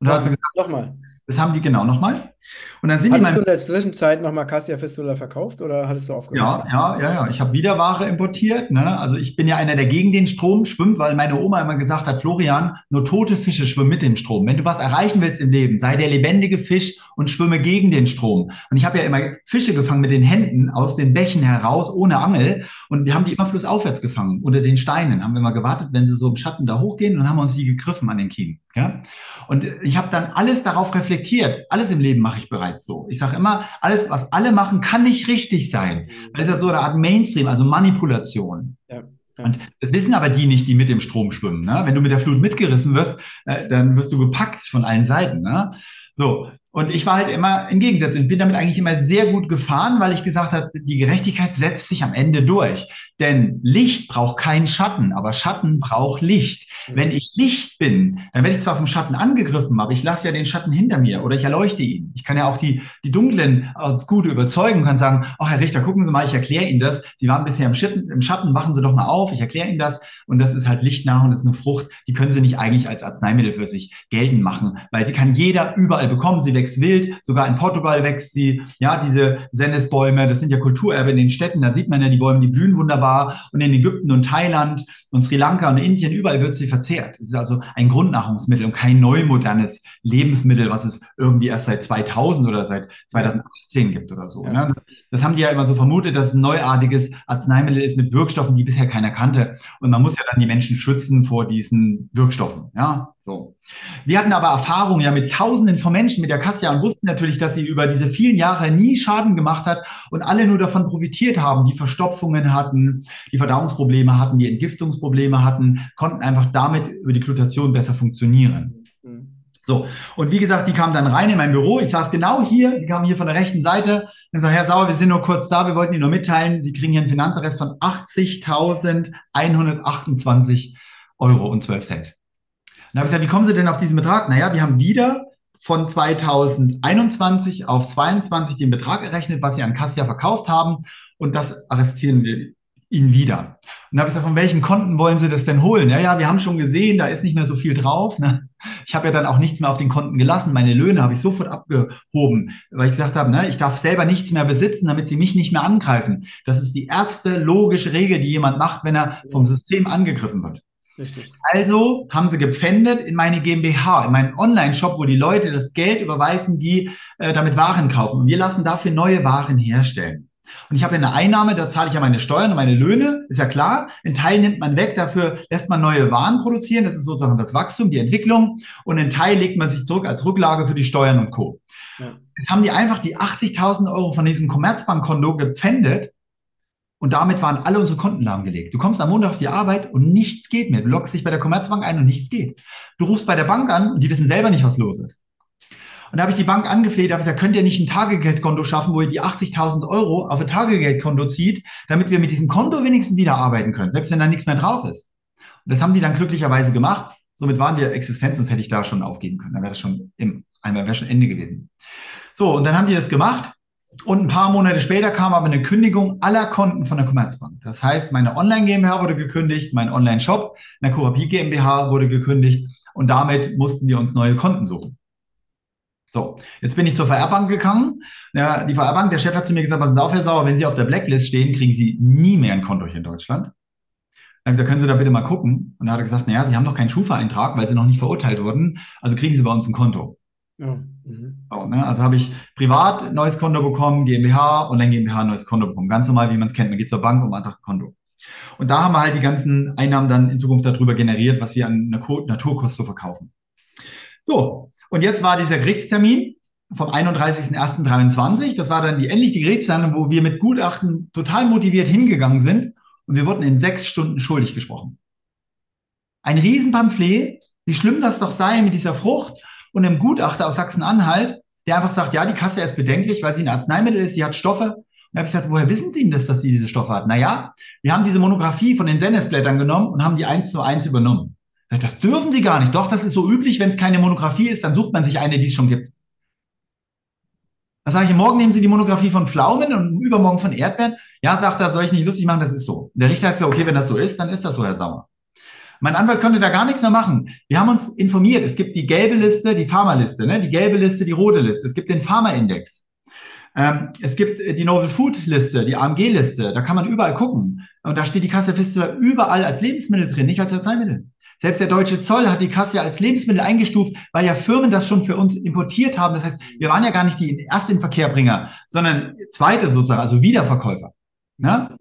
da hat sie gesagt, nochmal. Das haben die genau nochmal. Und dann sind hattest die du in der Zwischenzeit nochmal Cassia Fistula verkauft oder hattest du aufgehört? Ja, ja, ja, ja. Ich habe wieder Ware importiert. Ne? Also ich bin ja einer, der gegen den Strom schwimmt, weil meine Oma immer gesagt hat, Florian, nur tote Fische schwimmen mit dem Strom. Wenn du was erreichen willst im Leben, sei der lebendige Fisch und schwimme gegen den Strom. Und ich habe ja immer Fische gefangen mit den Händen aus den Bächen heraus, ohne Angel. Und wir haben die immer flussaufwärts gefangen, unter den Steinen. Haben wir mal gewartet, wenn sie so im Schatten da hochgehen und haben uns die gegriffen an den Kiemen. Ja? Und ich habe dann alles darauf reflektiert. Alles im Leben mache ich bereits so. Ich sage immer, alles, was alle machen, kann nicht richtig sein. Das ist ja so eine Art Mainstream, also Manipulation. Ja. Und das wissen aber die nicht, die mit dem Strom schwimmen. Ne? Wenn du mit der Flut mitgerissen wirst, äh, dann wirst du gepackt von allen Seiten. Ne? So, und ich war halt immer im Gegensatz und bin damit eigentlich immer sehr gut gefahren, weil ich gesagt habe, die Gerechtigkeit setzt sich am Ende durch. Denn Licht braucht keinen Schatten, aber Schatten braucht Licht. Mhm. Wenn ich Licht bin, dann werde ich zwar vom Schatten angegriffen, aber ich lasse ja den Schatten hinter mir oder ich erleuchte ihn. Ich kann ja auch die, die Dunklen als Gute überzeugen und kann sagen, ach Herr Richter, gucken Sie mal, ich erkläre Ihnen das. Sie waren bisher im Schatten, im Schatten, wachen Sie doch mal auf, ich erkläre Ihnen das. Und das ist halt Licht nach und das ist eine Frucht, die können Sie nicht eigentlich als Arzneimittel für sich geltend machen, weil sie kann jeder überall bekommen. Sie wächst wild, sogar in Portugal wächst sie. Ja, diese Sennisbäume, das sind ja Kulturerbe in den Städten, da sieht man ja die Bäume, die blühen wunderbar. Und in Ägypten und Thailand und Sri Lanka und Indien, überall wird sie verzehrt. Es ist also ein Grundnahrungsmittel und kein neumodernes Lebensmittel, was es irgendwie erst seit 2000 oder seit 2018 gibt oder so. Ja. Ne? Das, das, haben die ja immer so vermutet, dass es ein neuartiges Arzneimittel ist mit Wirkstoffen, die bisher keiner kannte. Und man muss ja dann die Menschen schützen vor diesen Wirkstoffen. Ja, so. Wir hatten aber Erfahrung ja mit Tausenden von Menschen mit der Kassia und wussten natürlich, dass sie über diese vielen Jahre nie Schaden gemacht hat und alle nur davon profitiert haben, die Verstopfungen hatten, die Verdauungsprobleme hatten, die Entgiftungsprobleme hatten, konnten einfach damit über die Glutation besser funktionieren. Mhm. So, und wie gesagt, die kamen dann rein in mein Büro. Ich saß genau hier, sie kamen hier von der rechten Seite. Und gesagt, Herr Sauer, wir sind nur kurz da, wir wollten Ihnen nur mitteilen, Sie kriegen hier einen Finanzarrest von 80.128 Euro und 12 Cent. Dann habe ich gesagt, wie kommen Sie denn auf diesen Betrag? Naja, wir haben wieder von 2021 auf 22 den Betrag errechnet, was Sie an Cassia verkauft haben. Und das arrestieren wir Ihnen wieder. Und habe ich gesagt, von welchen Konten wollen Sie das denn holen? Ja, ja, wir haben schon gesehen, da ist nicht mehr so viel drauf. Ne? Ich habe ja dann auch nichts mehr auf den Konten gelassen. Meine Löhne habe ich sofort abgehoben, weil ich gesagt habe, ne, ich darf selber nichts mehr besitzen, damit Sie mich nicht mehr angreifen. Das ist die erste logische Regel, die jemand macht, wenn er vom System angegriffen wird. Richtig. Also haben sie gepfändet in meine GmbH, in meinen Online-Shop, wo die Leute das Geld überweisen, die äh, damit Waren kaufen. Und wir lassen dafür neue Waren herstellen. Und ich habe eine Einnahme, da zahle ich ja meine Steuern und meine Löhne, ist ja klar. Ein Teil nimmt man weg, dafür lässt man neue Waren produzieren. Das ist sozusagen das Wachstum, die Entwicklung. Und ein Teil legt man sich zurück als Rücklage für die Steuern und Co. Ja. Jetzt haben die einfach die 80.000 Euro von diesem Commerzbankkonto gepfändet und damit waren alle unsere Konten lahmgelegt. Du kommst am Montag auf die Arbeit und nichts geht mehr. Du loggst dich bei der Commerzbank ein und nichts geht. Du rufst bei der Bank an und die wissen selber nicht, was los ist. Und da habe ich die Bank angefleht, habe gesagt, könnt ihr nicht ein Tagegeldkonto schaffen, wo ihr die 80.000 Euro auf ein Tagegeldkonto zieht, damit wir mit diesem Konto wenigstens wieder arbeiten können, selbst wenn da nichts mehr drauf ist. Und das haben die dann glücklicherweise gemacht. Somit waren wir Existenz, sonst hätte ich da schon aufgeben können. Dann wäre das schon im, einmal wäre schon Ende gewesen. So, und dann haben die das gemacht und ein paar Monate später kam aber eine Kündigung aller Konten von der Commerzbank. Das heißt, meine Online GmbH wurde gekündigt, mein Online-Shop, eine Coopie GmbH wurde gekündigt und damit mussten wir uns neue Konten suchen. So, jetzt bin ich zur VR-Bank gegangen. Ja, die VR-Bank, der Chef hat zu mir gesagt, passen Sie auf, Herr Sauer, wenn Sie auf der Blacklist stehen, kriegen Sie nie mehr ein Konto hier in Deutschland. Dann habe ich gesagt, können Sie da bitte mal gucken? Und er hat gesagt, naja, Sie haben doch keinen Schufa-Eintrag, weil Sie noch nicht verurteilt wurden. Also kriegen Sie bei uns ein Konto. Ja. Mhm. So, ne? Also habe ich privat neues Konto bekommen, GmbH, Online GmbH neues Konto bekommen. Ganz normal, wie man es kennt. Man geht zur Bank und beantragt ein Konto. Und da haben wir halt die ganzen Einnahmen dann in Zukunft darüber generiert, was wir an Naturkost zu verkaufen. So, und jetzt war dieser Gerichtstermin vom 31.01.23. Das war dann die endlich die Gerichtsverhandlung, wo wir mit Gutachten total motiviert hingegangen sind und wir wurden in sechs Stunden schuldig gesprochen. Ein Riesenpamphlet, wie schlimm das doch sei mit dieser Frucht und einem Gutachter aus Sachsen-Anhalt, der einfach sagt, ja, die Kasse ist bedenklich, weil sie ein Arzneimittel ist, sie hat Stoffe. Und da habe ich gesagt, woher wissen Sie denn das, dass sie diese Stoffe hat? Naja, wir haben diese Monographie von den Sennesblättern genommen und haben die eins zu eins übernommen. Das dürfen Sie gar nicht. Doch, das ist so üblich, wenn es keine Monographie ist, dann sucht man sich eine, die es schon gibt. Dann sage ich, morgen nehmen Sie die Monographie von Pflaumen und übermorgen von Erdbeeren. Ja, sagt er, soll ich nicht lustig machen, das ist so. Der Richter hat gesagt, okay, wenn das so ist, dann ist das so, Herr Sauer. Mein Anwalt konnte da gar nichts mehr machen. Wir haben uns informiert. Es gibt die gelbe Liste, die Pharmaliste, ne? die gelbe Liste, die rote Liste. Es gibt den Pharma-Index. Ähm, es gibt die Novel Food Liste, die AMG-Liste. Da kann man überall gucken. Und da steht die Kasse Fistula überall als Lebensmittel drin, nicht als Arzneimittel. Selbst der deutsche Zoll hat die Kasse als Lebensmittel eingestuft, weil ja Firmen das schon für uns importiert haben. Das heißt, wir waren ja gar nicht die ersten Verkehrbringer, sondern zweite sozusagen, also Wiederverkäufer. Ne?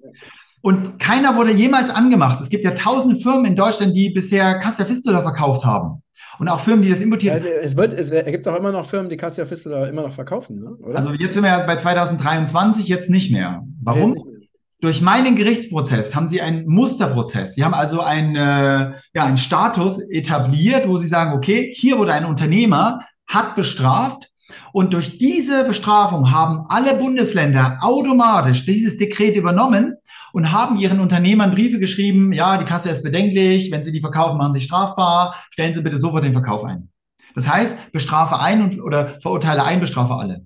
Und keiner wurde jemals angemacht. Es gibt ja tausende Firmen in Deutschland, die bisher Cassia Fistula verkauft haben. Und auch Firmen, die das importieren. Also es, wird, es gibt auch immer noch Firmen, die Cassia Fistula immer noch verkaufen, ne? Oder? Also jetzt sind wir ja bei 2023, jetzt nicht mehr. Warum? Durch meinen Gerichtsprozess haben sie einen Musterprozess. Sie haben also einen, äh, ja, einen Status etabliert, wo sie sagen, okay, hier wurde ein Unternehmer, hat bestraft, und durch diese Bestrafung haben alle Bundesländer automatisch dieses Dekret übernommen und haben ihren Unternehmern Briefe geschrieben, ja, die Kasse ist bedenklich, wenn sie die verkaufen, machen sie strafbar, stellen Sie bitte sofort den Verkauf ein. Das heißt, bestrafe ein und, oder verurteile ein, bestrafe alle.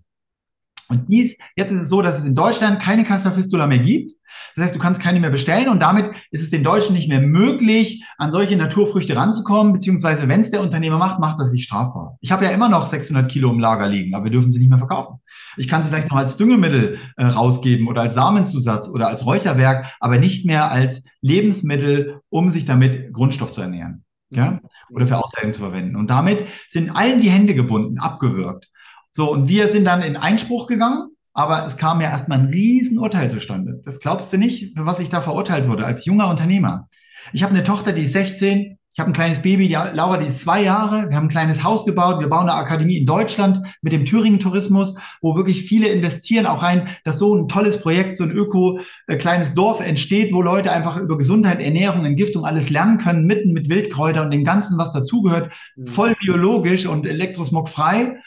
Und dies, jetzt ist es so, dass es in Deutschland keine Cassa Fistula mehr gibt. Das heißt, du kannst keine mehr bestellen und damit ist es den Deutschen nicht mehr möglich, an solche Naturfrüchte ranzukommen, beziehungsweise wenn es der Unternehmer macht, macht das sich strafbar. Ich habe ja immer noch 600 Kilo im Lager liegen, aber wir dürfen sie nicht mehr verkaufen. Ich kann sie vielleicht noch als Düngemittel äh, rausgeben oder als Samenzusatz oder als Räucherwerk, aber nicht mehr als Lebensmittel, um sich damit Grundstoff zu ernähren. Ja? Oder für Ausleitung zu verwenden. Und damit sind allen die Hände gebunden, abgewürgt. So, und wir sind dann in Einspruch gegangen, aber es kam ja erstmal ein Riesenurteil zustande. Das glaubst du nicht, für was ich da verurteilt wurde als junger Unternehmer. Ich habe eine Tochter, die ist 16, ich habe ein kleines Baby, die Laura, die ist zwei Jahre. Wir haben ein kleines Haus gebaut. Wir bauen eine Akademie in Deutschland mit dem Thüringen-Tourismus, wo wirklich viele investieren auch rein, dass so ein tolles Projekt, so ein öko-kleines äh, Dorf entsteht, wo Leute einfach über Gesundheit, Ernährung, Entgiftung alles lernen können, mitten mit Wildkräuter und dem Ganzen, was dazugehört, mhm. voll biologisch und elektrosmogfrei.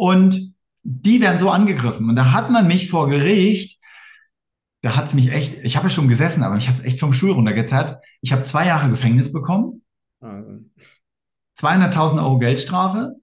Und die werden so angegriffen. Und da hat man mich vor Gericht, da hat es mich echt, ich habe ja schon gesessen, aber mich hat es echt vom Stuhl runtergezerrt. Ich habe zwei Jahre Gefängnis bekommen, 200.000 Euro Geldstrafe,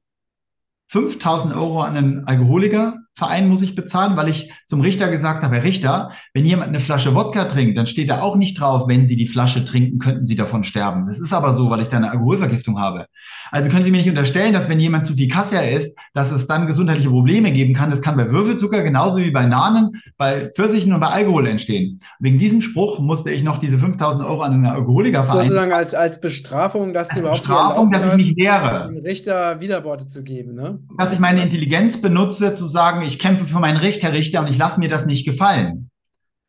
5.000 Euro an einen Alkoholiker Verein muss ich bezahlen, weil ich zum Richter gesagt habe, Herr Richter, wenn jemand eine Flasche Wodka trinkt, dann steht da auch nicht drauf, wenn Sie die Flasche trinken, könnten Sie davon sterben. Das ist aber so, weil ich da eine Alkoholvergiftung habe. Also können Sie mir nicht unterstellen, dass wenn jemand zu viel Kassia isst, dass es dann gesundheitliche Probleme geben kann. Das kann bei Würfelzucker genauso wie bei Nanen, bei Pfirsichen und bei Alkohol entstehen. Wegen diesem Spruch musste ich noch diese 5000 Euro an einen Alkoholiker verein. Sozusagen als, als Bestrafung, dass als du überhaupt Bestrafung, dass ich nicht wäre. dem Richter Widerworte zu geben. Ne? Dass ich meine Intelligenz benutze, zu sagen, ich kämpfe für mein Recht, Herr Richter, und ich lasse mir das nicht gefallen.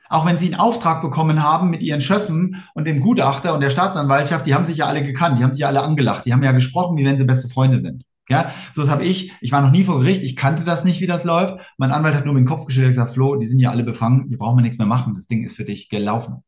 Auch wenn Sie einen Auftrag bekommen haben mit Ihren Schöffen und dem Gutachter und der Staatsanwaltschaft, die haben sich ja alle gekannt, die haben sich ja alle angelacht, die haben ja gesprochen, wie wenn sie beste Freunde sind. Ja, so das habe ich. Ich war noch nie vor Gericht, ich kannte das nicht, wie das läuft. Mein Anwalt hat nur mit dem Kopf geschüttelt und gesagt, Flo, die sind ja alle befangen, wir brauchen nichts mehr machen, das Ding ist für dich gelaufen.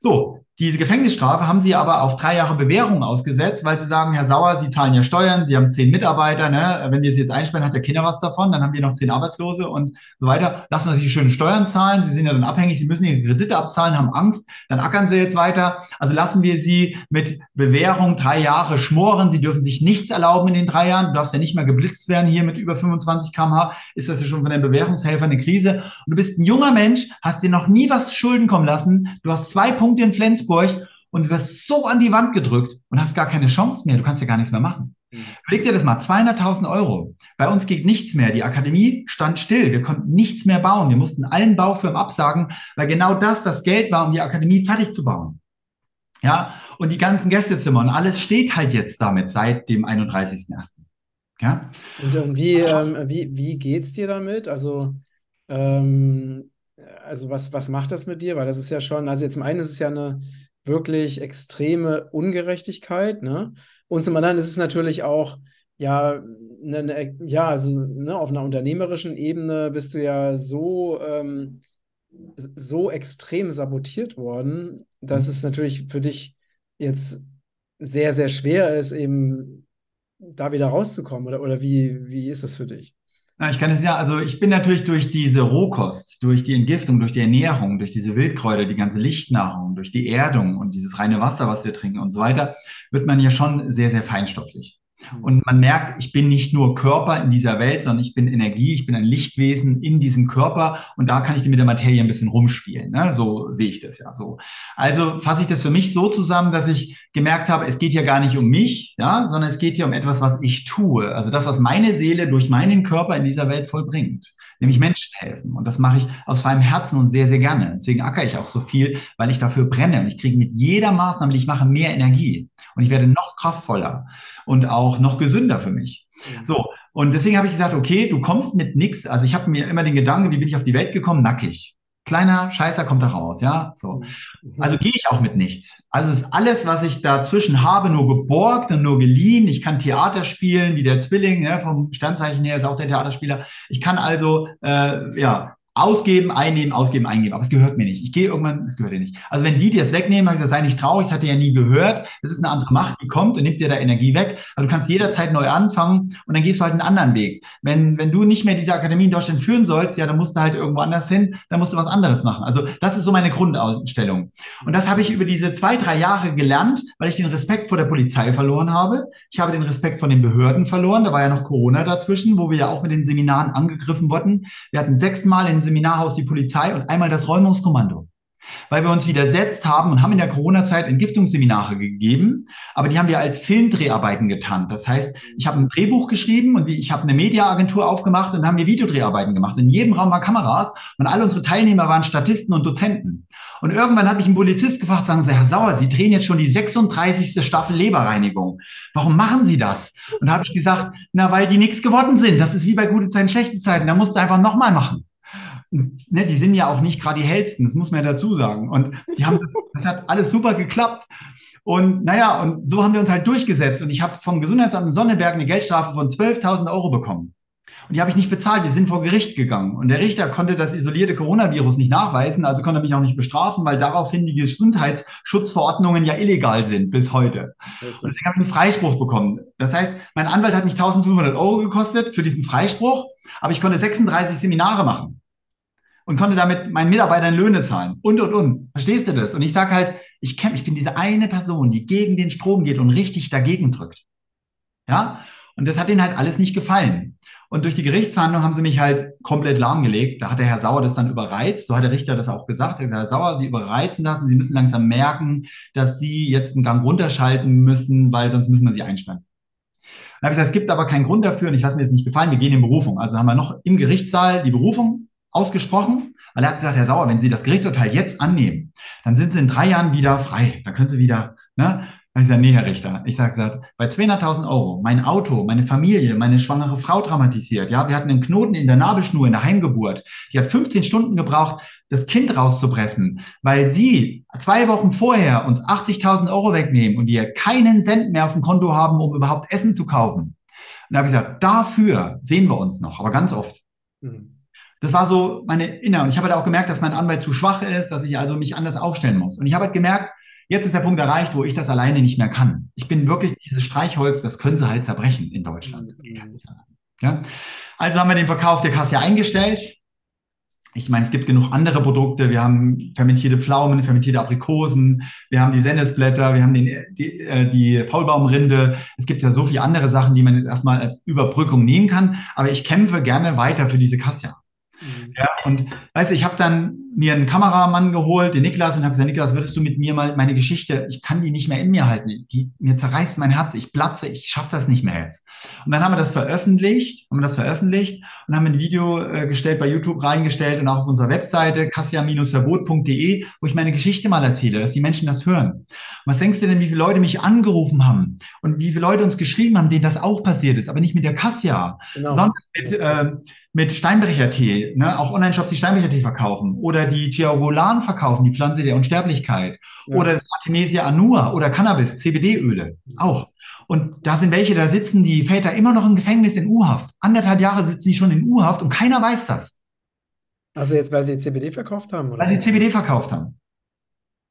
So, diese Gefängnisstrafe haben sie aber auf drei Jahre Bewährung ausgesetzt, weil sie sagen, Herr Sauer, Sie zahlen ja Steuern, Sie haben zehn Mitarbeiter, ne? wenn wir sie jetzt einsperren, hat der Kinder was davon, dann haben wir noch zehn Arbeitslose und so weiter. Lassen Sie schön Steuern zahlen, Sie sind ja dann abhängig, Sie müssen Ihre Kredite abzahlen, haben Angst, dann ackern Sie jetzt weiter. Also lassen wir Sie mit Bewährung drei Jahre schmoren. Sie dürfen sich nichts erlauben in den drei Jahren. Du darfst ja nicht mal geblitzt werden hier mit über 25 kmh. Ist das ja schon von den Bewährungshelfern eine Krise. Und du bist ein junger Mensch, hast dir noch nie was Schulden kommen lassen. Du hast zwei Punkte in Flensburg Flensburg und du wirst so an die Wand gedrückt und hast gar keine Chance mehr. Du kannst ja gar nichts mehr machen. Mhm. Überleg dir das mal, 200.000 Euro. Bei uns geht nichts mehr. Die Akademie stand still. Wir konnten nichts mehr bauen. Wir mussten allen Baufirmen absagen, weil genau das das Geld war, um die Akademie fertig zu bauen. Ja, und die ganzen Gästezimmer und alles steht halt jetzt damit seit dem 31.01. Ja. Und, und wie, ähm, wie, wie geht's dir damit? Also, ähm, also was, was macht das mit dir? Weil das ist ja schon, also zum einen ist es ja eine wirklich extreme Ungerechtigkeit, ne? Und zum anderen ist es natürlich auch, ja, eine, eine, ja, also ne, auf einer unternehmerischen Ebene bist du ja so, ähm, so extrem sabotiert worden, dass es natürlich für dich jetzt sehr, sehr schwer ist, eben da wieder rauszukommen. Oder, oder wie, wie ist das für dich? Ich kann es ja, also ich bin natürlich durch diese Rohkost, durch die Entgiftung, durch die Ernährung, durch diese Wildkräuter, die ganze Lichtnahrung, durch die Erdung und dieses reine Wasser, was wir trinken und so weiter, wird man ja schon sehr, sehr feinstofflich. Mhm. Und man merkt, ich bin nicht nur Körper in dieser Welt, sondern ich bin Energie, ich bin ein Lichtwesen in diesem Körper und da kann ich mit der Materie ein bisschen rumspielen. Ne? So sehe ich das ja so. Also fasse ich das für mich so zusammen, dass ich gemerkt habe, es geht ja gar nicht um mich, ja, sondern es geht hier um etwas, was ich tue. Also das, was meine Seele durch meinen Körper in dieser Welt vollbringt nämlich Menschen helfen. Und das mache ich aus freiem Herzen und sehr, sehr gerne. Deswegen acker ich auch so viel, weil ich dafür brenne. Und ich kriege mit jeder Maßnahme, die ich mache, mehr Energie. Und ich werde noch kraftvoller und auch noch gesünder für mich. So. Und deswegen habe ich gesagt, okay, du kommst mit nichts. Also ich habe mir immer den Gedanken, wie bin ich auf die Welt gekommen? Nackig kleiner Scheißer kommt da raus, ja, so. Mhm. Also gehe ich auch mit nichts. Also ist alles, was ich dazwischen habe, nur geborgt und nur geliehen. Ich kann Theater spielen, wie der Zwilling, ja, vom Sternzeichen her ist auch der Theaterspieler. Ich kann also, äh, ja, Ausgeben, einnehmen, ausgeben, eingeben. Aber es gehört mir nicht. Ich gehe irgendwann, es gehört dir nicht. Also wenn die dir es wegnehmen, habe ich gesagt, sei nicht traurig, das hat dir ja nie gehört. Das ist eine andere Macht, die kommt und nimmt dir da Energie weg. Also du kannst jederzeit neu anfangen und dann gehst du halt einen anderen Weg. Wenn, wenn du nicht mehr diese Akademie in Deutschland führen sollst, ja, dann musst du halt irgendwo anders hin, dann musst du was anderes machen. Also das ist so meine Grundausstellung. Und das habe ich über diese zwei, drei Jahre gelernt, weil ich den Respekt vor der Polizei verloren habe. Ich habe den Respekt von den Behörden verloren. Da war ja noch Corona dazwischen, wo wir ja auch mit den Seminaren angegriffen wurden. Wir hatten sechsmal in Seminarhaus die Polizei und einmal das Räumungskommando. Weil wir uns widersetzt haben und haben in der Corona-Zeit Entgiftungsseminare gegeben, aber die haben wir als Filmdreharbeiten getan. Das heißt, ich habe ein Drehbuch geschrieben und ich habe eine Mediaagentur aufgemacht und haben wir Videodreharbeiten gemacht. In jedem Raum waren Kameras und alle unsere Teilnehmer waren Statisten und Dozenten. Und irgendwann hat mich ein Polizist gefragt, sagen Sie, Herr Sauer, Sie drehen jetzt schon die 36. Staffel Leberreinigung. Warum machen Sie das? Und da habe ich gesagt, na, weil die nichts geworden sind. Das ist wie bei gute Zeiten, schlechte Zeiten. Da musst du einfach nochmal machen ne, die sind ja auch nicht gerade die hellsten, das muss man ja dazu sagen. Und die haben das, das hat alles super geklappt. Und naja, und so haben wir uns halt durchgesetzt. Und ich habe vom Gesundheitsamt in Sonneberg eine Geldstrafe von 12.000 Euro bekommen. Und die habe ich nicht bezahlt. Wir sind vor Gericht gegangen. Und der Richter konnte das isolierte Coronavirus nicht nachweisen, also konnte er mich auch nicht bestrafen, weil daraufhin die Gesundheitsschutzverordnungen ja illegal sind bis heute. Und deswegen habe ich einen Freispruch bekommen. Das heißt, mein Anwalt hat mich 1500 Euro gekostet für diesen Freispruch, aber ich konnte 36 Seminare machen und konnte damit meinen Mitarbeitern Löhne zahlen und, und, und. Verstehst du das? Und ich sage halt, ich kämpfe, ich bin diese eine Person, die gegen den Strom geht und richtig dagegen drückt. Ja? Und das hat ihnen halt alles nicht gefallen. Und durch die Gerichtsverhandlung haben sie mich halt komplett lahmgelegt. Da hat der Herr Sauer das dann überreizt. So hat der Richter das auch gesagt. Er hat gesagt, Herr Sauer, Sie überreizen das und Sie müssen langsam merken, dass Sie jetzt einen Gang runterschalten müssen, weil sonst müssen wir Sie einsperren. Dann habe ich gesagt, es gibt aber keinen Grund dafür und ich lasse mir jetzt nicht gefallen, wir gehen in Berufung. Also haben wir noch im Gerichtssaal die Berufung ausgesprochen, weil er hat gesagt, Herr Sauer, wenn Sie das Gerichtsurteil jetzt annehmen, dann sind Sie in drei Jahren wieder frei. Dann können Sie wieder, ne? Dann ich sage, nee, Herr Richter. Ich sage, gesagt, bei 200.000 Euro, mein Auto, meine Familie, meine schwangere Frau traumatisiert. Ja, wir hatten einen Knoten in der Nabelschnur in der Heimgeburt. Die hat 15 Stunden gebraucht, das Kind rauszupressen, weil Sie zwei Wochen vorher uns 80.000 Euro wegnehmen und wir keinen Cent mehr auf dem Konto haben, um überhaupt Essen zu kaufen. Und da habe ich gesagt, dafür sehen wir uns noch, aber ganz oft. Mhm. Das war so meine Inner. Und ich habe halt auch gemerkt, dass mein Anwalt zu schwach ist, dass ich also mich anders aufstellen muss. Und ich habe halt gemerkt, jetzt ist der Punkt erreicht, wo ich das alleine nicht mehr kann. Ich bin wirklich dieses Streichholz, das können sie halt zerbrechen in Deutschland. Ja? Also haben wir den Verkauf der Kasse eingestellt. Ich meine, es gibt genug andere Produkte. Wir haben fermentierte Pflaumen, fermentierte Aprikosen, wir haben die Sennesblätter, wir haben den, die, äh, die Faulbaumrinde. Es gibt ja so viele andere Sachen, die man erstmal als Überbrückung nehmen kann. Aber ich kämpfe gerne weiter für diese Kassia. Mhm. Ja, und weißt du, ich habe dann mir einen Kameramann geholt, den Niklas, und habe gesagt, Niklas, würdest du mit mir mal meine Geschichte, ich kann die nicht mehr in mir halten, die mir zerreißt mein Herz, ich platze, ich schaffe das nicht mehr jetzt. Und dann haben wir das veröffentlicht, haben wir das veröffentlicht und haben ein Video äh, gestellt, bei YouTube reingestellt und auch auf unserer Webseite kassia-verbot.de, wo ich meine Geschichte mal erzähle, dass die Menschen das hören. Und was denkst du denn, wie viele Leute mich angerufen haben und wie viele Leute uns geschrieben haben, denen das auch passiert ist, aber nicht mit der Kassia, genau. sondern mit, äh, mit Steinbrechertee, ne? auch Online-Shops, die Steinbrechertee verkaufen oder die Tiarolan verkaufen, die Pflanze der Unsterblichkeit ja. oder das Artemisia annua oder Cannabis, CBD-Öle, auch. Und da sind welche, da sitzen die Väter immer noch im Gefängnis in U-Haft. Anderthalb Jahre sitzen die schon in U-Haft und keiner weiß das. Also jetzt, weil sie CBD verkauft haben? Oder? Weil sie CBD verkauft haben.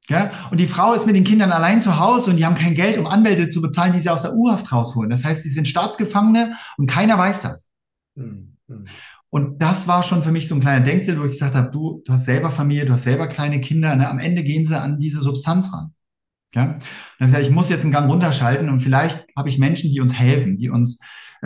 Ja? Und die Frau ist mit den Kindern allein zu Hause und die haben kein Geld, um Anwälte zu bezahlen, die sie aus der U-Haft rausholen. Das heißt, sie sind Staatsgefangene und keiner weiß das. Hm. Und das war schon für mich so ein kleiner Denkzettel, wo ich gesagt habe, du, du hast selber Familie, du hast selber kleine Kinder, ne? am Ende gehen sie an diese Substanz ran. Ja? Und dann habe ich gesagt, ich muss jetzt einen Gang runterschalten und vielleicht habe ich Menschen, die uns helfen, die uns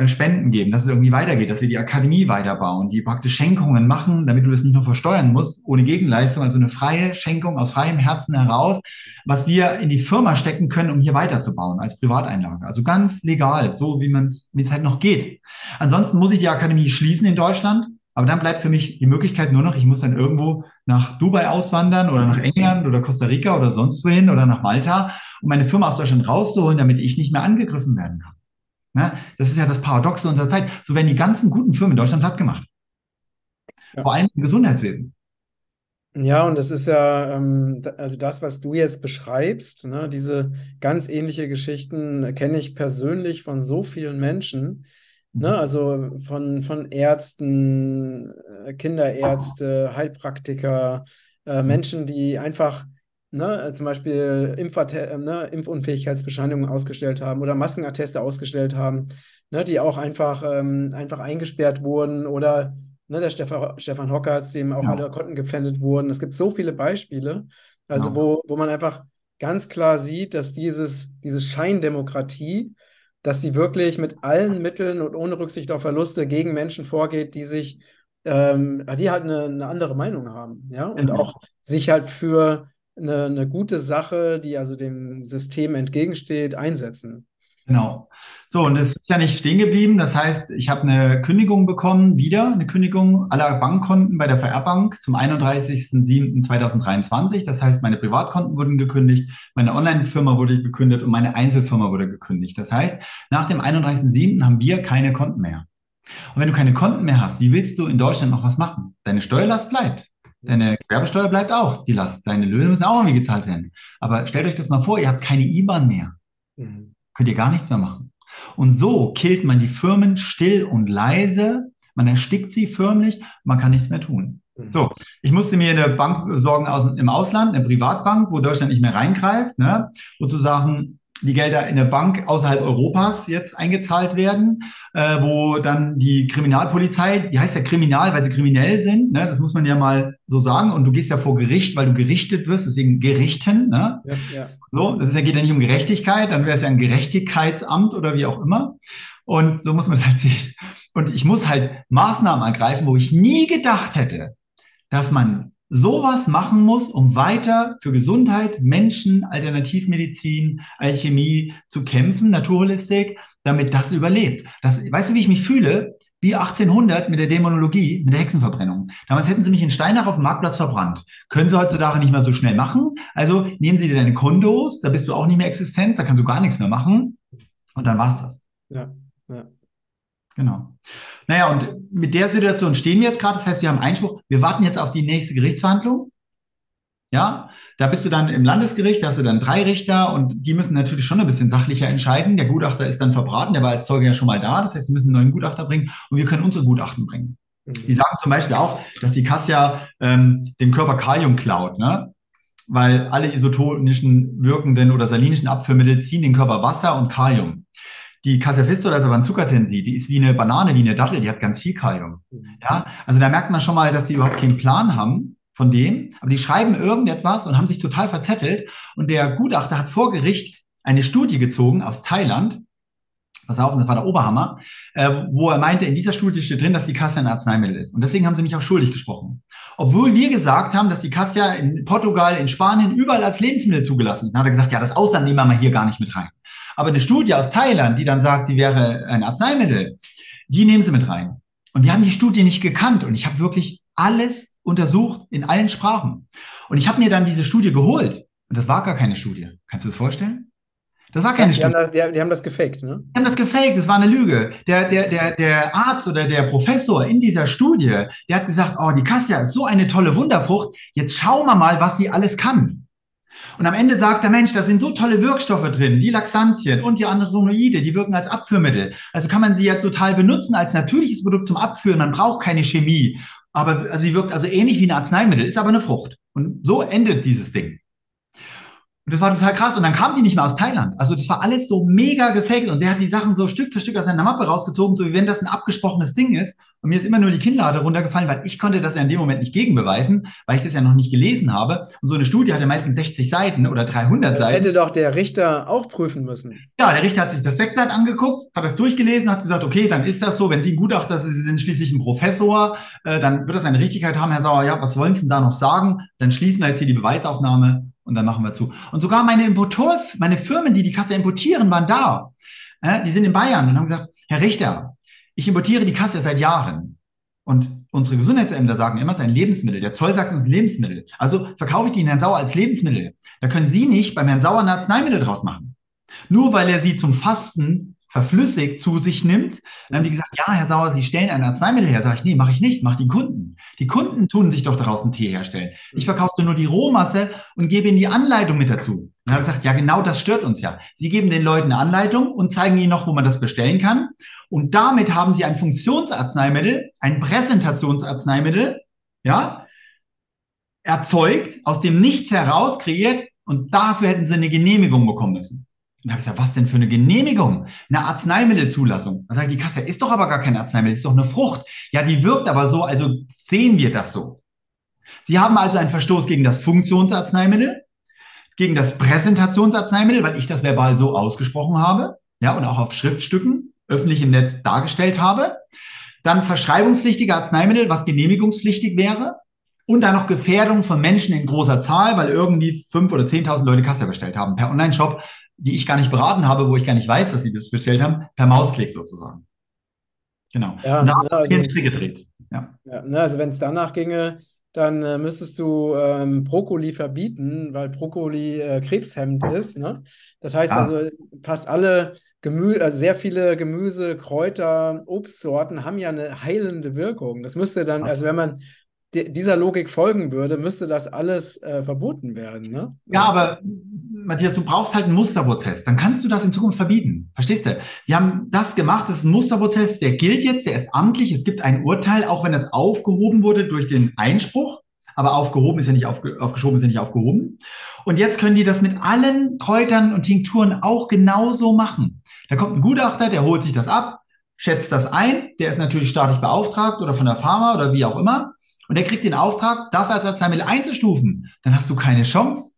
Spenden geben, dass es irgendwie weitergeht, dass wir die Akademie weiterbauen, die praktisch Schenkungen machen, damit du das nicht nur versteuern musst, ohne Gegenleistung, also eine freie Schenkung aus freiem Herzen heraus, was wir in die Firma stecken können, um hier weiterzubauen als Privateinlage. Also ganz legal, so wie man es, wie es halt noch geht. Ansonsten muss ich die Akademie schließen in Deutschland, aber dann bleibt für mich die Möglichkeit nur noch, ich muss dann irgendwo nach Dubai auswandern oder nach England oder Costa Rica oder sonst wohin oder nach Malta, um meine Firma aus Deutschland rauszuholen, damit ich nicht mehr angegriffen werden kann. Ne? Das ist ja das Paradoxe unserer Zeit. So werden die ganzen guten Firmen in Deutschland platt gemacht. Ja. Vor allem im Gesundheitswesen. Ja, und das ist ja, ähm, also das, was du jetzt beschreibst, ne, diese ganz ähnliche Geschichten kenne ich persönlich von so vielen Menschen, ne, mhm. also von, von Ärzten, äh, Kinderärzte, Heilpraktiker, äh, Menschen, die einfach ne, zum Beispiel Impfatte ne, Impfunfähigkeitsbescheinigungen ausgestellt haben oder Maskenatteste ausgestellt haben, ne, die auch einfach, ähm, einfach eingesperrt wurden oder ne, der Stefan, Stefan Hockertz, dem auch ja. alle Konten gepfändet wurden. Es gibt so viele Beispiele, also ja. wo, wo man einfach ganz klar sieht, dass dieses, diese Scheindemokratie, dass sie wirklich mit allen Mitteln und ohne Rücksicht auf Verluste gegen Menschen vorgeht, die sich, ähm, die halt eine, eine andere Meinung haben, ja, und genau. auch sich halt für eine, eine gute Sache, die also dem System entgegensteht, einsetzen. Genau. So, und es ist ja nicht stehen geblieben. Das heißt, ich habe eine Kündigung bekommen, wieder eine Kündigung aller Bankkonten bei der VR-Bank zum 31.07.2023. Das heißt, meine Privatkonten wurden gekündigt, meine Online-Firma wurde gekündigt und meine Einzelfirma wurde gekündigt. Das heißt, nach dem 31.07. haben wir keine Konten mehr. Und wenn du keine Konten mehr hast, wie willst du in Deutschland noch was machen? Deine Steuerlast bleibt. Deine Gewerbesteuer bleibt auch die Last. Deine Löhne müssen auch irgendwie gezahlt werden. Aber stellt euch das mal vor, ihr habt keine IBAN mehr. Mhm. Könnt ihr gar nichts mehr machen. Und so killt man die Firmen still und leise. Man erstickt sie förmlich. Man kann nichts mehr tun. Mhm. So, ich musste mir eine Bank besorgen aus, im Ausland, eine Privatbank, wo Deutschland nicht mehr reingreift, ne? sozusagen die Gelder in der Bank außerhalb Europas jetzt eingezahlt werden, äh, wo dann die Kriminalpolizei, die heißt ja kriminal, weil sie kriminell sind, ne? das muss man ja mal so sagen. Und du gehst ja vor Gericht, weil du gerichtet wirst, deswegen Gerichten. Ne? Ja, ja. So, das ist ja, geht ja nicht um Gerechtigkeit, dann wäre es ja ein Gerechtigkeitsamt oder wie auch immer. Und so muss man es halt sehen. Und ich muss halt Maßnahmen ergreifen, wo ich nie gedacht hätte, dass man sowas machen muss, um weiter für Gesundheit, Menschen, Alternativmedizin, Alchemie zu kämpfen, Naturholistik, damit das überlebt. Das, weißt du, wie ich mich fühle? Wie 1800 mit der Dämonologie, mit der Hexenverbrennung. Damals hätten sie mich in Steinach auf dem Marktplatz verbrannt. Können sie heutzutage nicht mehr so schnell machen. Also nehmen sie dir deine Kondos, da bist du auch nicht mehr Existenz, da kannst du gar nichts mehr machen. Und dann war's das. Ja, ja. Genau. Naja, und mit der Situation stehen wir jetzt gerade. Das heißt, wir haben Einspruch. Wir warten jetzt auf die nächste Gerichtsverhandlung. Ja, da bist du dann im Landesgericht, da hast du dann drei Richter und die müssen natürlich schon ein bisschen sachlicher entscheiden. Der Gutachter ist dann verbraten, der war als Zeuge ja schon mal da. Das heißt, sie müssen einen neuen Gutachter bringen und wir können unsere Gutachten bringen. Mhm. Die sagen zum Beispiel auch, dass die Kassia ähm, dem Körper Kalium klaut, ne? weil alle isotonischen wirkenden oder salinischen Abführmittel ziehen den Körper Wasser und Kalium. Die Casafistol, also Vanzuckertensi, die ist wie eine Banane, wie eine Dattel, die hat ganz viel Kalium. Mhm. Ja, also da merkt man schon mal, dass die überhaupt keinen Plan haben von dem, aber die schreiben irgendetwas und haben sich total verzettelt. Und der Gutachter hat vor Gericht eine Studie gezogen aus Thailand, pass auf, das war der Oberhammer, äh, wo er meinte, in dieser Studie steht drin, dass die Cassia ein Arzneimittel ist. Und deswegen haben sie mich auch schuldig gesprochen. Obwohl wir gesagt haben, dass die Cassia in Portugal, in Spanien überall als Lebensmittel zugelassen ist. Dann hat er gesagt, ja, das Ausland nehmen wir mal hier gar nicht mit rein. Aber eine Studie aus Thailand, die dann sagt, sie wäre ein Arzneimittel, die nehmen sie mit rein. Und wir haben die Studie nicht gekannt und ich habe wirklich alles untersucht in allen Sprachen. Und ich habe mir dann diese Studie geholt und das war gar keine Studie. Kannst du das vorstellen? Das war keine die Studie. Haben das, die, die, haben das gefaked, ne? Die haben das gefaked, das war eine Lüge. Der, der, der, der Arzt oder der Professor in dieser Studie, der hat gesagt, oh, die Cassia ist so eine tolle Wunderfrucht, jetzt schauen wir mal, was sie alles kann. Und am Ende sagt der Mensch, da sind so tolle Wirkstoffe drin, die Laxantien und die Andronoide, die wirken als Abführmittel. Also kann man sie ja total benutzen als natürliches Produkt zum Abführen. Man braucht keine Chemie. Aber sie wirkt also ähnlich wie ein Arzneimittel, ist aber eine Frucht. Und so endet dieses Ding. Und das war total krass. Und dann kam die nicht mehr aus Thailand. Also das war alles so mega gefaked. Und der hat die Sachen so Stück für Stück aus seiner Mappe rausgezogen, so wie wenn das ein abgesprochenes Ding ist. Und mir ist immer nur die Kinnlade runtergefallen, weil ich konnte das ja in dem Moment nicht gegenbeweisen, weil ich das ja noch nicht gelesen habe. Und so eine Studie hat ja meistens 60 Seiten oder 300 Das Seiten. hätte doch der Richter auch prüfen müssen. Ja, der Richter hat sich das Deckblatt angeguckt, hat das durchgelesen, hat gesagt, okay, dann ist das so. Wenn Sie ein Gutachter, Sie sind schließlich ein Professor, äh, dann wird das eine Richtigkeit haben, Herr Sauer. Ja, was wollen Sie denn da noch sagen? Dann schließen wir jetzt hier die Beweisaufnahme und dann machen wir zu. Und sogar meine Importeur, meine Firmen, die die Kasse importieren, waren da. Äh, die sind in Bayern und haben gesagt, Herr Richter, ich importiere die Kasse seit Jahren. Und unsere Gesundheitsämter sagen immer, es ist ein Lebensmittel. Der Zoll sagt, es ist ein Lebensmittel. Also verkaufe ich die Herrn Sauer als Lebensmittel. Da können Sie nicht beim Herrn Sauer ein Arzneimittel draus machen. Nur weil er sie zum Fasten verflüssigt zu sich nimmt. Dann haben die gesagt, ja, Herr Sauer, Sie stellen ein Arzneimittel her. Sag ich, nee, mache ich nicht, mach die Kunden. Die Kunden tun sich doch daraus einen Tee herstellen. Ich verkaufe nur die Rohmasse und gebe ihnen die Anleitung mit dazu. Dann hat er gesagt, ja, genau das stört uns ja. Sie geben den Leuten eine Anleitung und zeigen ihnen noch, wo man das bestellen kann. Und damit haben sie ein Funktionsarzneimittel, ein Präsentationsarzneimittel, ja, erzeugt, aus dem Nichts heraus kreiert und dafür hätten sie eine Genehmigung bekommen müssen. Und da habe ich gesagt, was denn für eine Genehmigung? Eine Arzneimittelzulassung. Da sagt die Kasse, ist doch aber gar kein Arzneimittel, ist doch eine Frucht. Ja, die wirkt aber so, also sehen wir das so. Sie haben also einen Verstoß gegen das Funktionsarzneimittel, gegen das Präsentationsarzneimittel, weil ich das verbal so ausgesprochen habe, ja, und auch auf Schriftstücken öffentlich im Netz dargestellt habe. Dann verschreibungspflichtige Arzneimittel, was genehmigungspflichtig wäre. Und dann noch Gefährdung von Menschen in großer Zahl, weil irgendwie fünf oder zehntausend Leute Kasse bestellt haben per Online-Shop, die ich gar nicht beraten habe, wo ich gar nicht weiß, dass sie das bestellt haben, per Mausklick sozusagen. Genau. Ja, und da also- gedreht. Ja. Ja, ne, also wenn es danach ginge, dann äh, müsstest du ähm, Brokkoli verbieten, weil Brokkoli äh, krebshemmend ist. Ne? Das heißt Ja. also, fast alle Gemü also sehr viele Gemüse, Kräuter, Obstsorten haben ja eine heilende Wirkung. Das müsste dann, also wenn man dieser Logik folgen würde, müsste das alles äh, verboten werden. Ne? Ja, aber Matthias, du brauchst halt einen Musterprozess. Dann kannst du das in Zukunft verbieten. Verstehst du? Die haben das gemacht, das ist ein Musterprozess, der gilt jetzt, der ist amtlich. Es gibt ein Urteil, auch wenn das aufgehoben wurde durch den Einspruch. Aber aufgehoben ist ja nicht aufge aufgeschoben, ist ja nicht aufgehoben. Und jetzt können die das mit allen Kräutern und Tinkturen auch genauso machen. Da kommt ein Gutachter, der holt sich das ab, schätzt das ein. Der ist natürlich staatlich beauftragt oder von der Pharma oder wie auch immer. Und der kriegt den Auftrag, das als Arzneimittel einzustufen. Dann hast du keine Chance.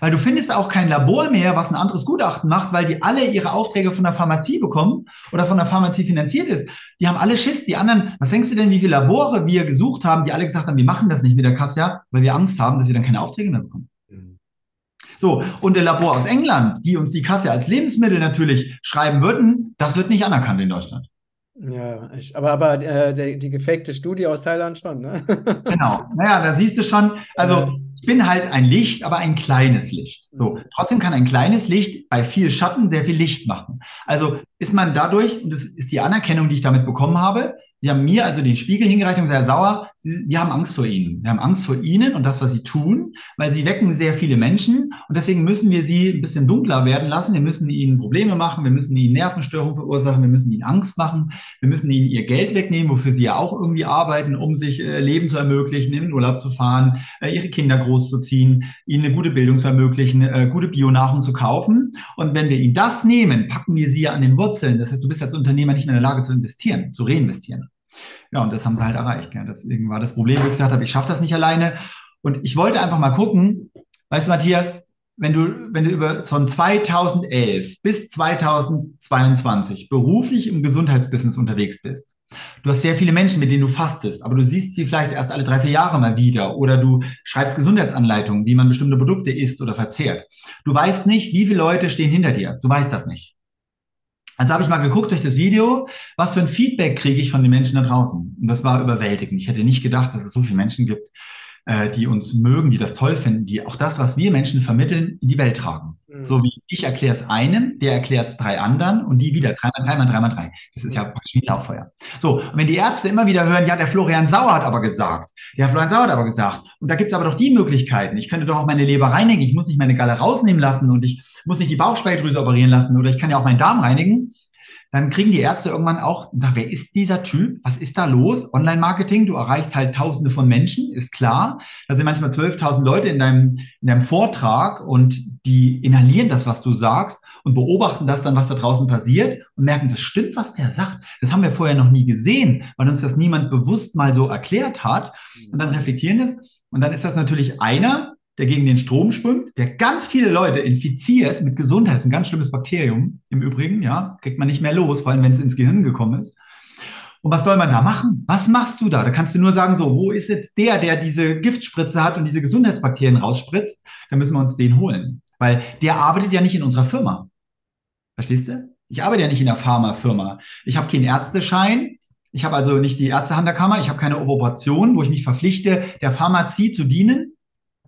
Weil du findest auch kein Labor mehr, was ein anderes Gutachten macht, weil die alle ihre Aufträge von der Pharmazie bekommen oder von der Pharmazie finanziert ist. Die haben alle Schiss. Die anderen, was denkst du denn, wie viele Labore wir gesucht haben, die alle gesagt haben, wir machen das nicht mit der Kassia, weil wir Angst haben, dass wir dann keine Aufträge mehr bekommen. So, und der Labor aus England, die uns die Kasse als Lebensmittel natürlich schreiben würden, das wird nicht anerkannt in Deutschland. Ja, ich, aber, aber äh, der, die gefakte Studie aus Thailand schon, ne? Genau. Naja, da siehst du schon, also ich bin halt ein Licht, aber ein kleines Licht. So, trotzdem kann ein kleines Licht bei viel Schatten sehr viel Licht machen. Also ist man dadurch, und das ist die Anerkennung, die ich damit bekommen habe, Sie haben mir also den Spiegel hingereicht und gesagt, Herr Sauer, Sie, wir haben Angst vor Ihnen. Wir haben Angst vor Ihnen und das, was Sie tun, weil Sie wecken sehr viele Menschen und deswegen müssen wir Sie ein bisschen dunkler werden lassen. Wir müssen Ihnen Probleme machen, wir müssen Ihnen Nervenstörungen verursachen, wir müssen Ihnen Angst machen, wir müssen Ihnen Ihr Geld wegnehmen, wofür Sie ja auch irgendwie arbeiten, um sich äh, Leben zu ermöglichen, in den Urlaub zu fahren, äh, Ihre Kinder großzuziehen, Ihnen eine gute Bildung zu ermöglichen, äh, gute Bionahrung zu kaufen. Und wenn wir Ihnen das nehmen, packen wir Sie ja an den Wurzeln. Das heißt, du bist als Unternehmer nicht mehr in der Lage zu investieren, zu reinvestieren. Ja, und das haben sie halt erreicht. Gell. Deswegen war das Problem, wo ich gesagt habe, ich schaffe das nicht alleine. Und ich wollte einfach mal gucken, weißt du, Matthias, wenn du, wenn du über von 2011 bis 2022 beruflich im Gesundheitsbusiness unterwegs bist, du hast sehr viele Menschen, mit denen du fastest, aber du siehst sie vielleicht erst alle drei, vier Jahre mal wieder oder du schreibst Gesundheitsanleitungen, wie man bestimmte Produkte isst oder verzehrt. Du weißt nicht, wie viele Leute stehen hinter dir. Du weißt das nicht. Also habe ich mal geguckt durch das Video, was für ein Feedback kriege ich von den Menschen da draußen. Und das war überwältigend. Ich hätte nicht gedacht, dass es so viele Menschen gibt, äh, die uns mögen, die das toll finden, die auch das, was wir Menschen vermitteln, in die Welt tragen. Mhm. So wie ich erkläre es einem, der erklärt es drei anderen und die wieder dreimal, dreimal, dreimal, drei. Das ist ja praktisch wie ein Lauffeuer. So, und wenn die Ärzte immer wieder hören, ja, der Florian Sauer hat aber gesagt, der Florian Sauer hat aber gesagt, und da gibt's aber doch die Möglichkeiten. Ich könnte doch auch meine Leber reinigen, ich muss nicht meine Galle rausnehmen lassen und ich muss nicht die Bauchspeicheldrüse operieren lassen oder ich kann ja auch meinen Darm reinigen. dann kriegen die Ärzte irgendwann auch und sagen, wer ist dieser Typ? Was ist da los? Online-Marketing, du erreichst halt Tausende von Menschen, ist klar. Da sind manchmal 12.000 Leute in deinem, in deinem Vortrag und die inhalieren das, was du sagst und beobachten das dann, was da draußen passiert und merken, das stimmt, was der sagt. Das haben wir vorher noch nie gesehen, weil uns das niemand bewusst mal so erklärt hat. Und dann reflektieren das. Und dann ist das natürlich einer, der gegen den Strom schwimmt, der ganz viele Leute infiziert mit Gesundheit, das ist ein ganz schlimmes Bakterium im Übrigen, ja, kriegt man nicht mehr los, vor allem wenn es ins Gehirn gekommen ist. Und was soll man da machen? Was machst du da? Da kannst du nur sagen, so, wo ist jetzt der, der diese Giftspritze hat und diese Gesundheitsbakterien rausspritzt? Dann müssen wir uns den holen. Weil der arbeitet ja nicht in unserer Firma. Verstehst du? Ich arbeite ja nicht in einer Pharmafirma. Ich habe keinen Ärzteschein. Ich habe also nicht die Ärztehand der Kammer. Ich habe keine Operation, wo ich mich verpflichte, der Pharmazie zu dienen.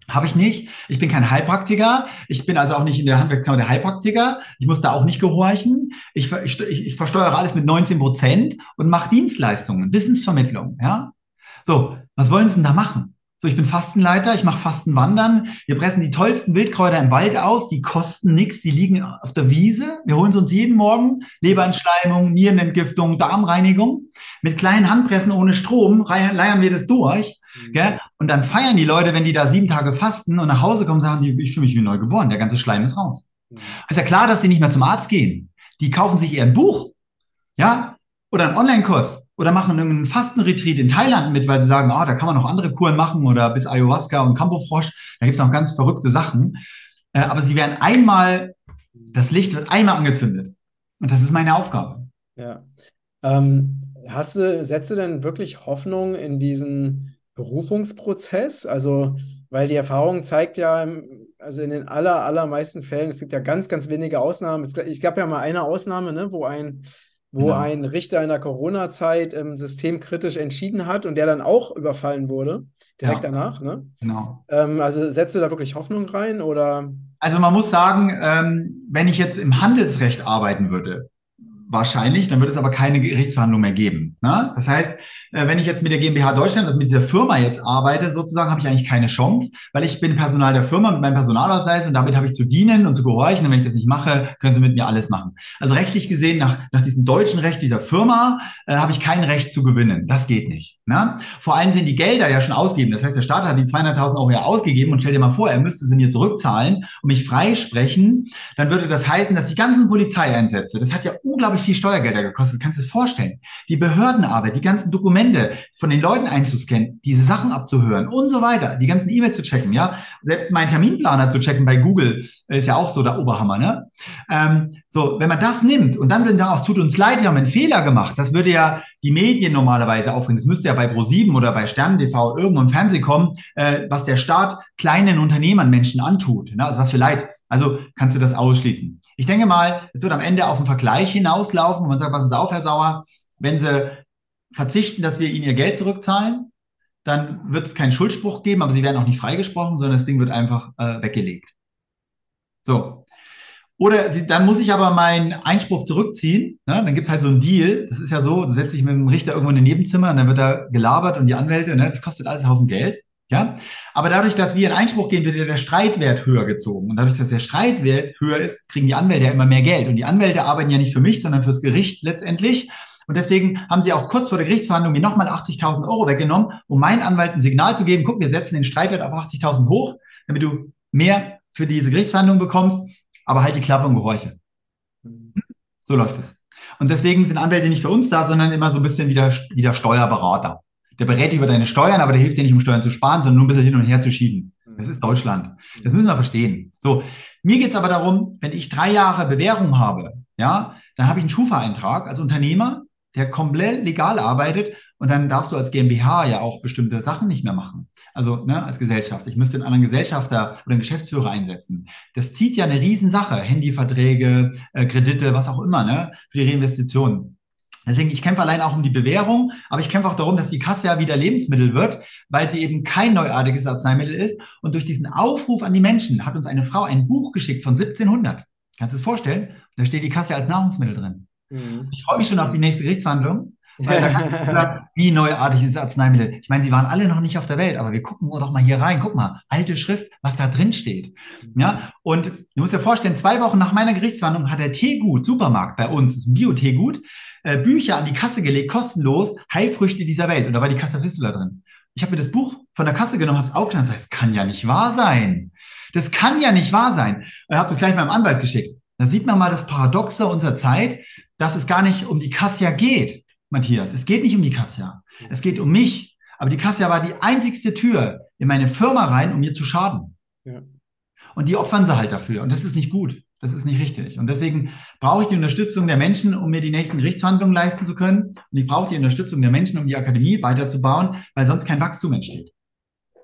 Habe ich nicht. Ich bin kein Heilpraktiker. Ich bin also auch nicht in der Handwerkskammer der Heilpraktiker. Ich muss da auch nicht gehorchen. Ich, ich, ich versteuere alles mit 19 Prozent und mache Dienstleistungen, Wissensvermittlung. Ja. So, was wollen Sie denn da machen? So, ich bin Fastenleiter, ich mache Fastenwandern. Wir pressen die tollsten Wildkräuter im Wald aus, die kosten nichts, die liegen auf der Wiese. Wir holen sie uns jeden Morgen. Leberentschleimung, Nierenentgiftung, Darmreinigung. Mit kleinen Handpressen ohne Strom leiern wir das durch. Mhm. Gell? Und dann feiern die Leute, wenn die da sieben Tage fasten und nach Hause kommen, sagen die, ich fühle mich wie neu geboren, der ganze Schleim ist raus. Mhm. Ist ja klar, dass sie nicht mehr zum Arzt gehen. Die kaufen sich eher ein Buch, ja, oder einen Online-Kurs oder machen irgendeinen Fastenretreat in Thailand mit, weil sie sagen, ah, oh, da kann man noch andere Kuren machen oder bis Ayahuasca und Campofrosch, da gibt's noch ganz verrückte Sachen. Äh, aber sie werden einmal, das Licht wird einmal angezündet. Und das ist meine Aufgabe. Ja. Ähm, hast du, setzt du denn wirklich Hoffnung in diesen Berufungsprozess? Also, weil die Erfahrung zeigt ja, also in den aller, allermeisten Fällen, es gibt ja ganz, ganz wenige Ausnahmen. Ich gab ja mal eine Ausnahme, ne, wo ein wo genau. ein Richter in der Corona-Zeit ähm, systemkritisch entschieden hat und der dann auch überfallen wurde, direkt ja. danach. Ne? Genau. Ähm, also setzt du da wirklich Hoffnung rein oder? Also man muss sagen, ähm, wenn ich jetzt im Handelsrecht arbeiten würde, wahrscheinlich, dann wird es aber keine Gerichtsverhandlung mehr geben. Ne? Das heißt, wenn ich jetzt mit der GmbH Deutschland, also mit dieser Firma jetzt arbeite, sozusagen, habe ich eigentlich keine Chance, weil ich bin Personal der Firma mit meinem Personalausweis und damit habe ich zu dienen und zu gehorchen. Und wenn ich das nicht mache, können sie mit mir alles machen. Also rechtlich gesehen, nach, nach diesem deutschen Recht dieser Firma, äh, habe ich kein Recht zu gewinnen. Das geht nicht. Ne? Vor allem sind die Gelder ja schon ausgegeben. Das heißt, der Staat hat die 200.000 Euro ja ausgegeben und stell dir mal vor, er müsste sie mir zurückzahlen und mich freisprechen. Dann würde das heißen, dass die ganzen Polizeieinsätze, das hat ja unglaublich viel Steuergelder gekostet. Kannst du es vorstellen? Die Behördenarbeit, die ganzen Dokumente, Dokumente von den Leuten einzuscannen, diese Sachen abzuhören und so weiter, die ganzen E-Mails zu checken, ja. Selbst meinen Terminplaner zu checken bei Google ist ja auch so der Oberhammer, ne? Ähm, so, wenn man das nimmt und dann sagen, oh, es tut uns leid, wir haben einen Fehler gemacht, das würde ja die Medien normalerweise aufbringen. Das müsste ja bei Pro7 oder bei Stern TV irgendwo im Fernsehen kommen, äh, was der Staat kleinen Unternehmern, Menschen antut. Ne? Also was für Leid. Also kannst du das ausschließen. Ich denke mal, es wird am Ende auf einen Vergleich hinauslaufen, wo man sagt, was ist auf, Herr Sauer, wenn Sie verzichten, dass wir ihnen ihr Geld zurückzahlen, dann wird es keinen Schuldspruch geben, aber sie werden auch nicht freigesprochen, sondern das Ding wird einfach äh, weggelegt. So. Oder sie, dann muss ich aber meinen Einspruch zurückziehen. Ne? Dann gibt's halt so einen Deal. Das ist ja so, du setzt dich mit dem Richter irgendwo in ein Nebenzimmer und dann wird da gelabert und die Anwälte, ne? das kostet alles einen Haufen Geld. Ja, aber dadurch, dass wir in Einspruch gehen, wird ja der Streitwert höher gezogen. Und dadurch, dass der Streitwert höher ist, kriegen die Anwälte ja immer mehr Geld. Und die Anwälte arbeiten ja nicht für mich, sondern fürs Gericht letztendlich. Und deswegen haben sie auch kurz vor der Gerichtsverhandlung mir nochmal 80.000 Euro weggenommen, um meinen Anwalt ein Signal zu geben, guck, wir setzen den Streitwert auf 80.000 hoch, damit du mehr für diese Gerichtsverhandlung bekommst, aber halt die Klappe und gehorche. So läuft es. Und deswegen sind Anwälte nicht für uns da, sondern immer so ein bisschen wie der, wie der Steuerberater. Der berät über deine Steuern, aber der hilft dir nicht, um Steuern zu sparen, sondern nur ein bisschen hin und her zu schieben. Das ist Deutschland. Das müssen wir verstehen. So, mir geht's aber darum, wenn ich drei Jahre Bewährung habe, ja, dann habe ich einen Schufa-Eintrag als Unternehmer der komplett legal arbeitet und dann darfst du als GmbH ja auch bestimmte Sachen nicht mehr machen. Also ne, als Gesellschaft. Ich müsste einen anderen Gesellschafter oder einen Geschäftsführer einsetzen. Das zieht ja eine Riesensache. Handyverträge, äh, Kredite, was auch immer, ne, für die Reinvestitionen. Deswegen, ich kämpfe allein auch um die Bewährung, aber ich kämpfe auch darum, dass die Kasse ja wieder Lebensmittel wird, weil sie eben kein neuartiges Arzneimittel ist. Und durch diesen Aufruf an die Menschen hat uns eine Frau ein Buch geschickt von 1700. Kannst du es vorstellen? Da steht die Kasse als Nahrungsmittel drin. Mhm. Ich freue mich schon auf die nächste Gerichtsverhandlung, Weil da sagen, wie neuartig ist das Arzneimittel? Ich meine, sie waren alle noch nicht auf der Welt, aber wir gucken doch mal hier rein. Guck mal, alte Schrift, was da drin steht. Ja, und du musst dir vorstellen, zwei Wochen nach meiner Gerichtsverhandlung hat der Teegut, Supermarkt bei uns, das ist ein Bio-Teegut, äh, Bücher an die Kasse gelegt, kostenlos, Heilfrüchte dieser Welt. Und da war die Kasse Fistula drin. Ich habe mir das Buch von der Kasse genommen, habe es aufgeschlagen und gesagt, das kann ja nicht wahr sein. Das kann ja nicht wahr sein. Ich habe das gleich meinem Anwalt geschickt. Da sieht man mal das Paradoxe unserer Zeit, dass es gar nicht um die Kassia geht, Matthias. Es geht nicht um die Kassia. Es geht um mich. Aber die Kassia war die einzigste Tür in meine Firma rein, um mir zu schaden. Ja. Und die opfern sie halt dafür. Und das ist nicht gut. Das ist nicht richtig. Und deswegen brauche ich die Unterstützung der Menschen, um mir die nächsten Gerichtsverhandlungen leisten zu können. Und ich brauche die Unterstützung der Menschen, um die Akademie weiterzubauen, weil sonst kein Wachstum entsteht.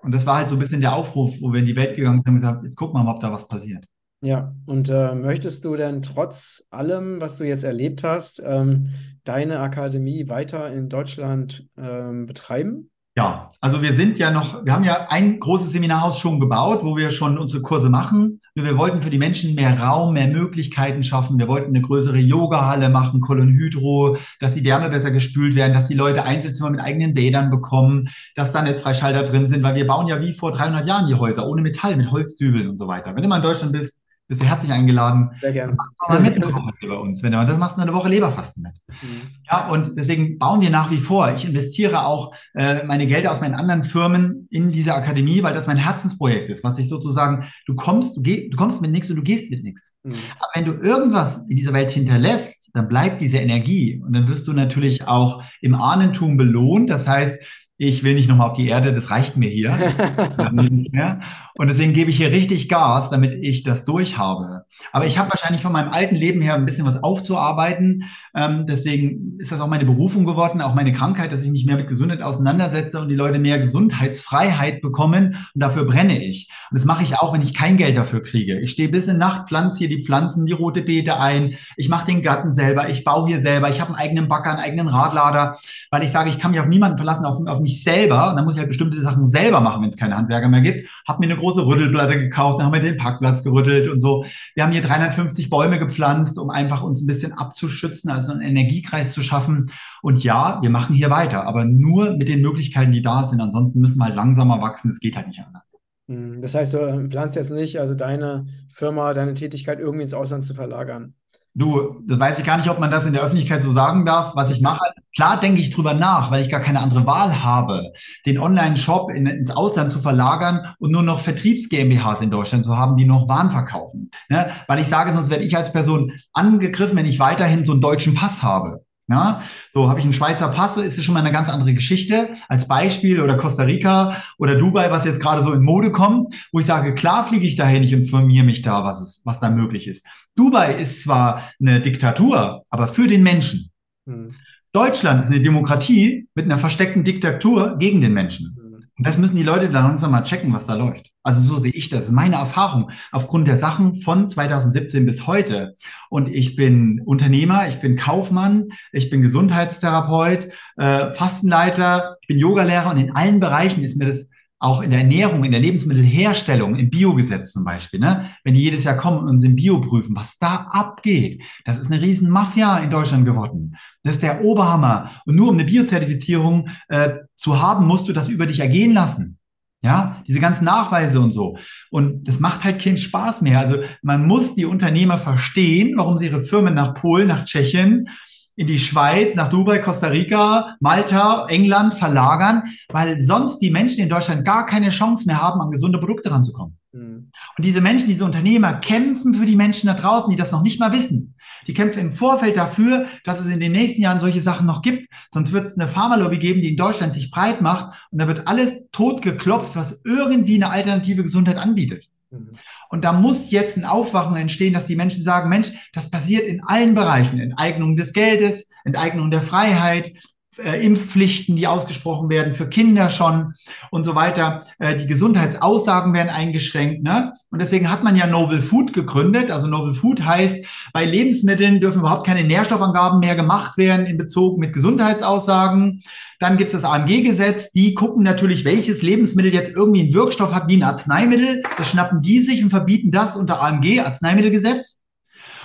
Und das war halt so ein bisschen der Aufruf, wo wir in die Welt gegangen sind und gesagt, jetzt gucken wir mal, ob da was passiert. Ja, und äh, möchtest du denn trotz allem, was du jetzt erlebt hast, ähm, deine Akademie weiter in Deutschland ähm, betreiben? Ja, also wir sind ja noch, wir haben ja ein großes Seminarhaus schon gebaut, wo wir schon unsere Kurse machen. Wir wollten für die Menschen mehr Raum, mehr Möglichkeiten schaffen. Wir wollten eine größere Yoga-Halle machen, Kolonhydro, dass die Wärme besser gespült werden, dass die Leute Einzelzimmer mit eigenen Bädern bekommen, dass da Netzfreischalter drin sind, weil wir bauen ja wie vor 300 Jahren die Häuser, ohne Metall, mit Holzdübeln und so weiter. Wenn du mal in Deutschland bist, bist du herzlich eingeladen. Sehr gerne. Mach mal mit eine Woche bei uns. Wenn du, dann machst du eine Woche Leberfasten mit. Mhm. Ja, und deswegen bauen wir nach wie vor. Ich investiere auch äh, meine Gelder aus meinen anderen Firmen in diese Akademie, weil das mein Herzensprojekt ist, was ich sozusagen, du kommst, du, geh, du kommst mit nichts und du gehst mit nichts. Mhm. Aber wenn du irgendwas in dieser Welt hinterlässt, dann bleibt diese Energie und dann wirst du natürlich auch im Ahnentum belohnt. Das heißt, ich will nicht nochmal auf die Erde, das reicht mir hier. und deswegen gebe ich hier richtig Gas, damit ich das durchhabe. Aber ich habe wahrscheinlich von meinem alten Leben her ein bisschen was aufzuarbeiten. Ähm, deswegen ist das auch meine Berufung geworden, auch meine Krankheit, dass ich mich mehr mit Gesundheit auseinandersetze und die Leute mehr Gesundheitsfreiheit bekommen. Und dafür brenne ich. Und das mache ich auch, wenn ich kein Geld dafür kriege. Ich stehe bis in Nacht, pflanze hier die Pflanzen, die rote Beete ein. Ich mache den Garten selber. Ich baue hier selber. Ich habe einen eigenen Bagger, einen eigenen Radlader, weil ich sage, ich kann mich auf niemanden verlassen, auf, auf mich selber, und dann muss ich halt bestimmte Sachen selber machen, wenn es keine Handwerker mehr gibt, habe mir eine große Rüttelplatte gekauft, dann haben wir den Parkplatz gerüttelt und so. Wir haben hier 350 Bäume gepflanzt, um einfach uns ein bisschen abzuschützen, also einen Energiekreis zu schaffen. Und ja, wir machen hier weiter, aber nur mit den Möglichkeiten, die da sind. Ansonsten müssen wir halt langsamer wachsen. Es geht halt nicht anders. Hm, das heißt, du planst jetzt nicht, also deine Firma, deine Tätigkeit irgendwie ins Ausland zu verlagern? Du, das weiß ich gar nicht, ob man das in der Öffentlichkeit so sagen darf, was ich mache. Klar denke ich drüber nach, weil ich gar keine andere Wahl habe, den Online-Shop in, ins Ausland zu verlagern und nur noch Vertriebs-GmbHs in Deutschland zu haben, die noch Waren verkaufen. Ne? Weil ich sage, sonst werde ich als Person angegriffen, wenn ich weiterhin so einen deutschen Pass habe. Ja, so habe ich einen Schweizer Pass, ist es schon mal eine ganz andere Geschichte. Als Beispiel oder Costa Rica oder Dubai, was jetzt gerade so in Mode kommt, wo ich sage, klar fliege ich dahin, ich informiere mich da, was es, was da möglich ist. Dubai ist zwar eine Diktatur, aber für den Menschen. Hm. Deutschland ist eine Demokratie mit einer versteckten Diktatur gegen den Menschen. Hm. Und das müssen die Leute dann langsam mal checken, was da läuft. Also so sehe ich das. das ist meine Erfahrung aufgrund der Sachen von 2017 bis heute. Und ich bin Unternehmer, ich bin Kaufmann, ich bin Gesundheitstherapeut, äh, Fastenleiter, ich bin Yogalehrer und in allen Bereichen ist mir das auch in der Ernährung, in der Lebensmittelherstellung, im Biogesetz zum Beispiel, ne? wenn die jedes Jahr kommen und uns im Bio prüfen, was da abgeht, das ist eine riesen Mafia in Deutschland geworden. Das ist der Oberhammer. Und nur um eine Biozertifizierung äh, zu haben, musst du das über dich ergehen lassen. Ja, diese ganzen Nachweise und so. Und das macht halt keinen Spaß mehr. Also man muss die Unternehmer verstehen, warum sie ihre Firmen nach Polen, nach Tschechien, in die Schweiz, nach Dubai, Costa Rica, Malta, England verlagern, weil sonst die Menschen in Deutschland gar keine Chance mehr haben, an gesunde Produkte ranzukommen. Mhm. Und diese Menschen, diese Unternehmer kämpfen für die Menschen da draußen, die das noch nicht mal wissen. Die kämpfen im Vorfeld dafür, dass es in den nächsten Jahren solche Sachen noch gibt. Sonst wird es eine Pharmalobby geben, die in Deutschland sich breit macht und da wird alles totgeklopft, was irgendwie eine alternative Gesundheit anbietet. Mhm. Und da muss jetzt ein Aufwachen entstehen, dass die Menschen sagen, Mensch, das passiert in allen Bereichen. Enteignung des Geldes, Enteignung der Freiheit, äh, Impfpflichten, die ausgesprochen werden für Kinder schon und so weiter. Äh, die Gesundheitsaussagen werden eingeschränkt. Ne? Und deswegen hat man ja Novel Food gegründet. Also Novel Food heißt, bei Lebensmitteln dürfen überhaupt keine Nährstoffangaben mehr gemacht werden in Bezug mit Gesundheitsaussagen. Dann gibt es das AMG-Gesetz. Die gucken natürlich, welches Lebensmittel jetzt irgendwie einen Wirkstoff hat wie ein Arzneimittel. Das schnappen die sich und verbieten das unter AMG, Arzneimittelgesetz.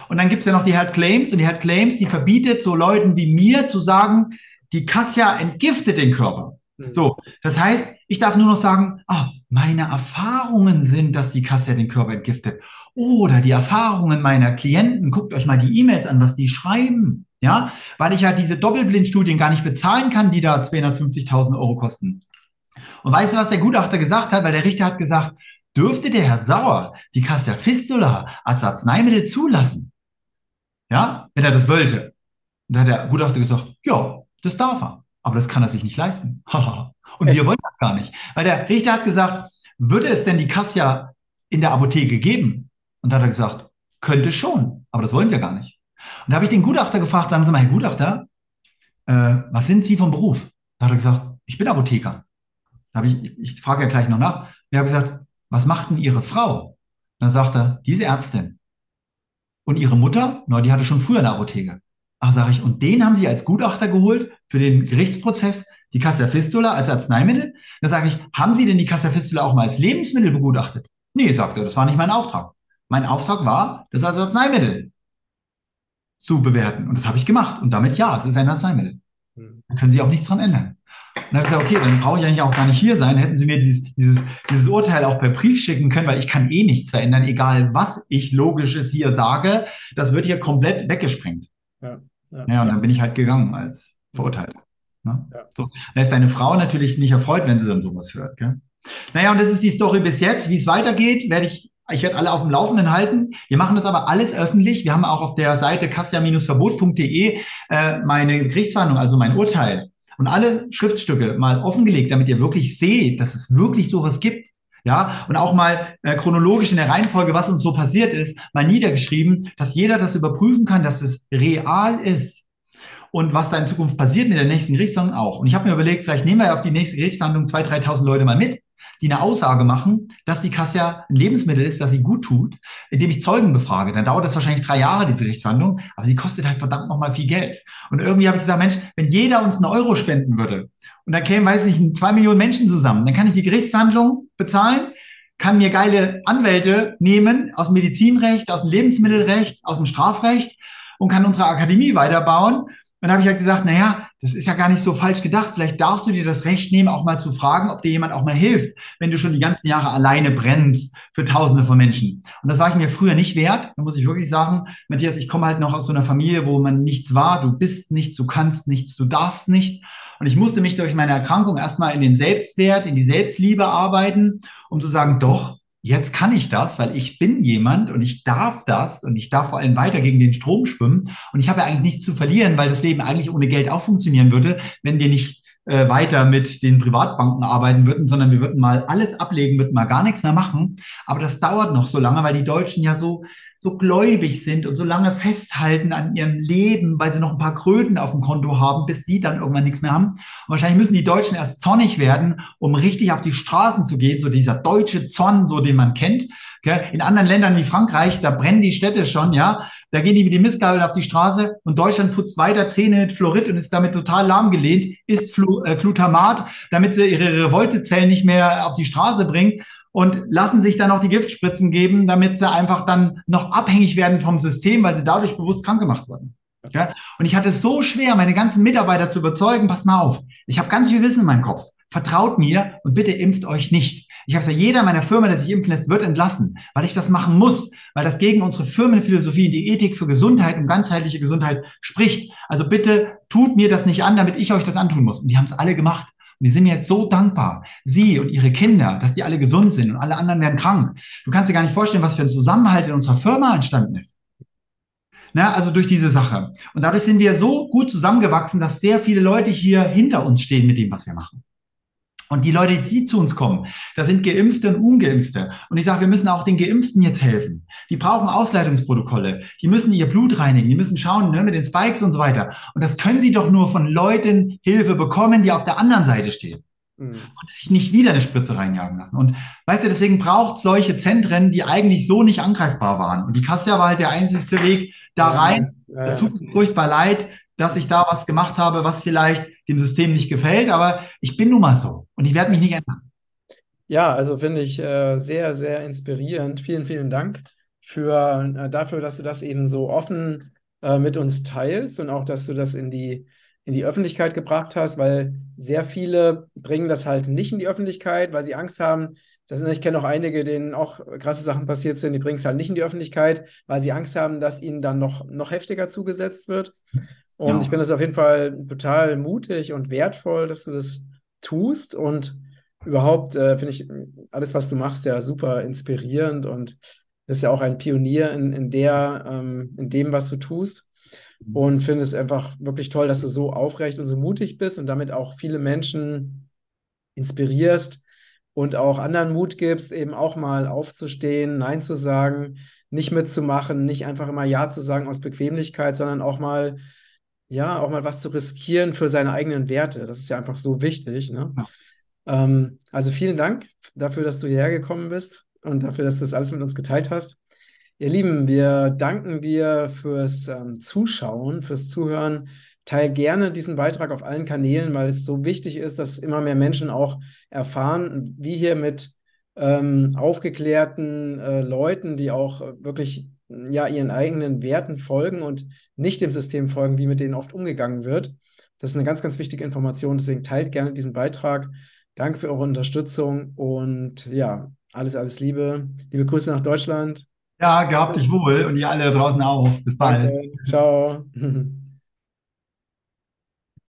Und dann gibt es ja noch die Health Claims. Und die Health Claims, die verbietet so Leuten wie mir zu sagen, die Kassia entgiftet den Körper. Mhm. So, das heißt, ich darf nur noch sagen, ah, meine Erfahrungen sind, dass die Kassia den Körper entgiftet. Oder die Erfahrungen meiner Klienten, guckt euch mal die E-Mails an, was die schreiben. Ja, weil ich ja diese Doppelblindstudien gar nicht bezahlen kann, die da 250.000 Euro kosten. Und weißt du, was der Gutachter gesagt hat? Weil der Richter hat gesagt, dürfte der Herr Sauer die Cassia Fistula als Arzneimittel zulassen? Ja, wenn er das wollte. Und da hat der Gutachter gesagt, ja, das darf er. Aber das kann er sich nicht leisten. Und wir wollen das gar nicht. Weil der Richter hat gesagt, würde es denn die Cassia in der Apotheke geben? Und da hat er gesagt, könnte schon, aber das wollen wir gar nicht. Und da habe ich den Gutachter gefragt, sagen Sie mal, Herr Gutachter, äh, was sind Sie vom Beruf? Da hat er gesagt, ich bin Apotheker. Da habe ich, ich frage ja gleich noch nach. Er hat gesagt, was macht denn Ihre Frau? Dann sagt er, diese Ärztin. Und Ihre Mutter? Na, die hatte schon früher eine Apotheke. Ach, sage ich, und den haben Sie als Gutachter geholt für den Gerichtsprozess, die Cassia Fistula als Arzneimittel? Dann sage ich, haben Sie denn die Cassia Fistula auch mal als Lebensmittel begutachtet? Nee, sagt er, das war nicht mein Auftrag. Mein Auftrag war, das als Arzneimittel zu bewerten. Und das habe ich gemacht. Und damit ja, es ist ein Arzneimittel. Hm. Dann können Sie auch nichts dran ändern. Und dann habe ich gesagt, okay, dann brauche ich eigentlich auch gar nicht hier sein. Hätten Sie mir dieses, dieses, dieses Urteil auch per Brief schicken können, weil ich kann eh nichts verändern, egal was ich Logisches hier sage. Das wird hier komplett weggesprengt. Ja, ja. Ja, und dann bin ich halt gegangen als Verurteilter. Ne? Ja. So. Da ist deine Frau natürlich nicht erfreut, wenn sie dann sowas hört. Gell? Naja, und das ist die Story bis jetzt. Wie es weitergeht, werde ich, ich werde alle auf dem Laufenden halten. Wir machen das aber alles öffentlich. Wir haben auch auf der Seite kassia-verbot.de äh, meine Gerichtsverhandlung, also mein Urteil und alle Schriftstücke mal offengelegt, damit ihr wirklich seht, dass es wirklich sowas gibt. Ja, und auch mal äh, chronologisch in der Reihenfolge, was uns so passiert ist, mal niedergeschrieben, dass jeder das überprüfen kann, dass es real ist. Und was da in Zukunft passiert mit der nächsten Gerichtsverhandlung auch. Und ich habe mir überlegt, vielleicht nehmen wir auf die nächste Gerichtsverhandlung 2.000, 3.000 Leute mal mit, die eine Aussage machen, dass die Kassia ein Lebensmittel ist, das sie gut tut, indem ich Zeugen befrage. Dann dauert das wahrscheinlich drei Jahre, diese Gerichtsverhandlung, aber sie kostet halt verdammt nochmal viel Geld. Und irgendwie habe ich gesagt, Mensch, wenn jeder uns einen Euro spenden würde und dann kämen, weiß ich nicht, zwei Millionen Menschen zusammen, dann kann ich die Gerichtsverhandlung bezahlen, kann mir geile Anwälte nehmen aus dem Medizinrecht, aus dem Lebensmittelrecht, aus dem Strafrecht und kann unsere Akademie weiterbauen dann habe ich halt gesagt, naja, das ist ja gar nicht so falsch gedacht. Vielleicht darfst du dir das Recht nehmen, auch mal zu fragen, ob dir jemand auch mal hilft, wenn du schon die ganzen Jahre alleine brennst für Tausende von Menschen. Und das war ich mir früher nicht wert. Da muss ich wirklich sagen, Matthias, ich komme halt noch aus so einer Familie, wo man nichts war. Du bist nichts, du kannst nichts, du darfst nicht. Und ich musste mich durch meine Erkrankung erstmal in den Selbstwert, in die Selbstliebe arbeiten, um zu sagen, doch, jetzt kann ich das, weil ich bin jemand und ich darf das und ich darf vor allem weiter gegen den Strom schwimmen und ich habe eigentlich nichts zu verlieren, weil das Leben eigentlich ohne Geld auch funktionieren würde, wenn wir nicht äh, weiter mit den Privatbanken arbeiten würden, sondern wir würden mal alles ablegen, würden mal gar nichts mehr machen. Aber das dauert noch so lange, weil die Deutschen ja so so gläubig sind und so lange festhalten an ihrem Leben, weil sie noch ein paar Kröten auf dem Konto haben, bis die dann irgendwann nichts mehr haben. Und wahrscheinlich müssen die Deutschen erst zornig werden, um richtig auf die Straßen zu gehen, so dieser deutsche Zorn, so den man kennt. In anderen Ländern wie Frankreich, da brennen die Städte schon, ja. Da gehen die mit den Mistgabeln auf die Straße und Deutschland putzt weiter Zähne mit Fluorid und ist damit total lahmgelehnt, isst Flu äh, Glutamat, damit sie ihre Revoltezellen nicht mehr auf die Straße bringen und lassen sich dann auch die Giftspritzen geben, damit sie einfach dann noch abhängig werden vom System, weil sie dadurch bewusst krank gemacht wurden. Ja? Und ich hatte es so schwer, meine ganzen Mitarbeiter zu überzeugen, passt mal auf, ich habe ganz viel Wissen in meinem Kopf. Vertraut mir und bitte impft euch nicht. Ich habe gesagt, jeder meiner Firma, der sich impfen lässt, wird entlassen, weil ich das machen muss, weil das gegen unsere Firmenphilosophie, die Ethik für Gesundheit und ganzheitliche Gesundheit spricht. Also bitte tut mir das nicht an, damit ich euch das antun muss. Und die haben es alle gemacht. Und die sind mir jetzt so dankbar, sie und ihre Kinder, dass die alle gesund sind und alle anderen werden krank. Du kannst dir gar nicht vorstellen, was für ein Zusammenhalt in unserer Firma entstanden ist. Na, also durch diese Sache. Und dadurch sind wir so gut zusammengewachsen, dass sehr viele Leute hier hinter uns stehen mit dem, was wir machen. Und die Leute, die zu uns kommen, da sind Geimpfte und Ungeimpfte. Und ich sage, wir müssen auch den Geimpften jetzt helfen. Die brauchen Ausleitungsprotokolle. Die müssen ihr Blut reinigen. Die müssen schauen ne, mit den Spikes und so weiter. Und das können sie doch nur von Leuten Hilfe bekommen, die auf der anderen Seite stehen. Mhm. Und sich nicht wieder eine Spritze reinjagen lassen. Und weißt du, deswegen braucht solche Zentren, die eigentlich so nicht angreifbar waren. Und die Kassia war halt der einzigste Weg da rein. Es ja, ja. tut mir furchtbar leid, dass ich da was gemacht habe, was vielleicht dem System nicht gefällt, aber ich bin nun mal so und ich werde mich nicht ändern. Ja, also finde ich äh, sehr, sehr inspirierend. Vielen, vielen Dank für, äh, dafür, dass du das eben so offen äh, mit uns teilst und auch, dass du das in die in die Öffentlichkeit gebracht hast, weil sehr viele bringen das halt nicht in die Öffentlichkeit, weil sie Angst haben. Das, ich kenne auch einige, denen auch krasse Sachen passiert sind, die bringen es halt nicht in die Öffentlichkeit, weil sie Angst haben, dass ihnen dann noch, noch heftiger zugesetzt wird. Und ja. ich finde das auf jeden Fall total mutig und wertvoll, dass du das tust. Und überhaupt äh, finde ich alles, was du machst, ja super inspirierend und bist ja auch ein Pionier in, in, der, ähm, in dem, was du tust. Und finde es einfach wirklich toll, dass du so aufrecht und so mutig bist und damit auch viele Menschen inspirierst und auch anderen Mut gibst, eben auch mal aufzustehen, Nein zu sagen, nicht mitzumachen, nicht einfach immer Ja zu sagen aus Bequemlichkeit, sondern auch mal ja, auch mal was zu riskieren für seine eigenen Werte. Das ist ja einfach so wichtig. Ne? Ja. Ähm, also vielen Dank dafür, dass du hierher gekommen bist und dafür, dass du das alles mit uns geteilt hast. Ihr Lieben, wir danken dir fürs ähm, Zuschauen, fürs Zuhören. Teil gerne diesen Beitrag auf allen Kanälen, weil es so wichtig ist, dass immer mehr Menschen auch erfahren, wie hier mit ähm, aufgeklärten äh, Leuten, die auch wirklich ja ihren eigenen Werten folgen und nicht dem System folgen, wie mit denen oft umgegangen wird. Das ist eine ganz, ganz wichtige Information. Deswegen teilt gerne diesen Beitrag. Danke für eure Unterstützung und ja, alles, alles Liebe. Liebe Grüße nach Deutschland. Ja, gehabt dich wohl und ihr alle draußen auch. Bis bald. Danke. Ciao.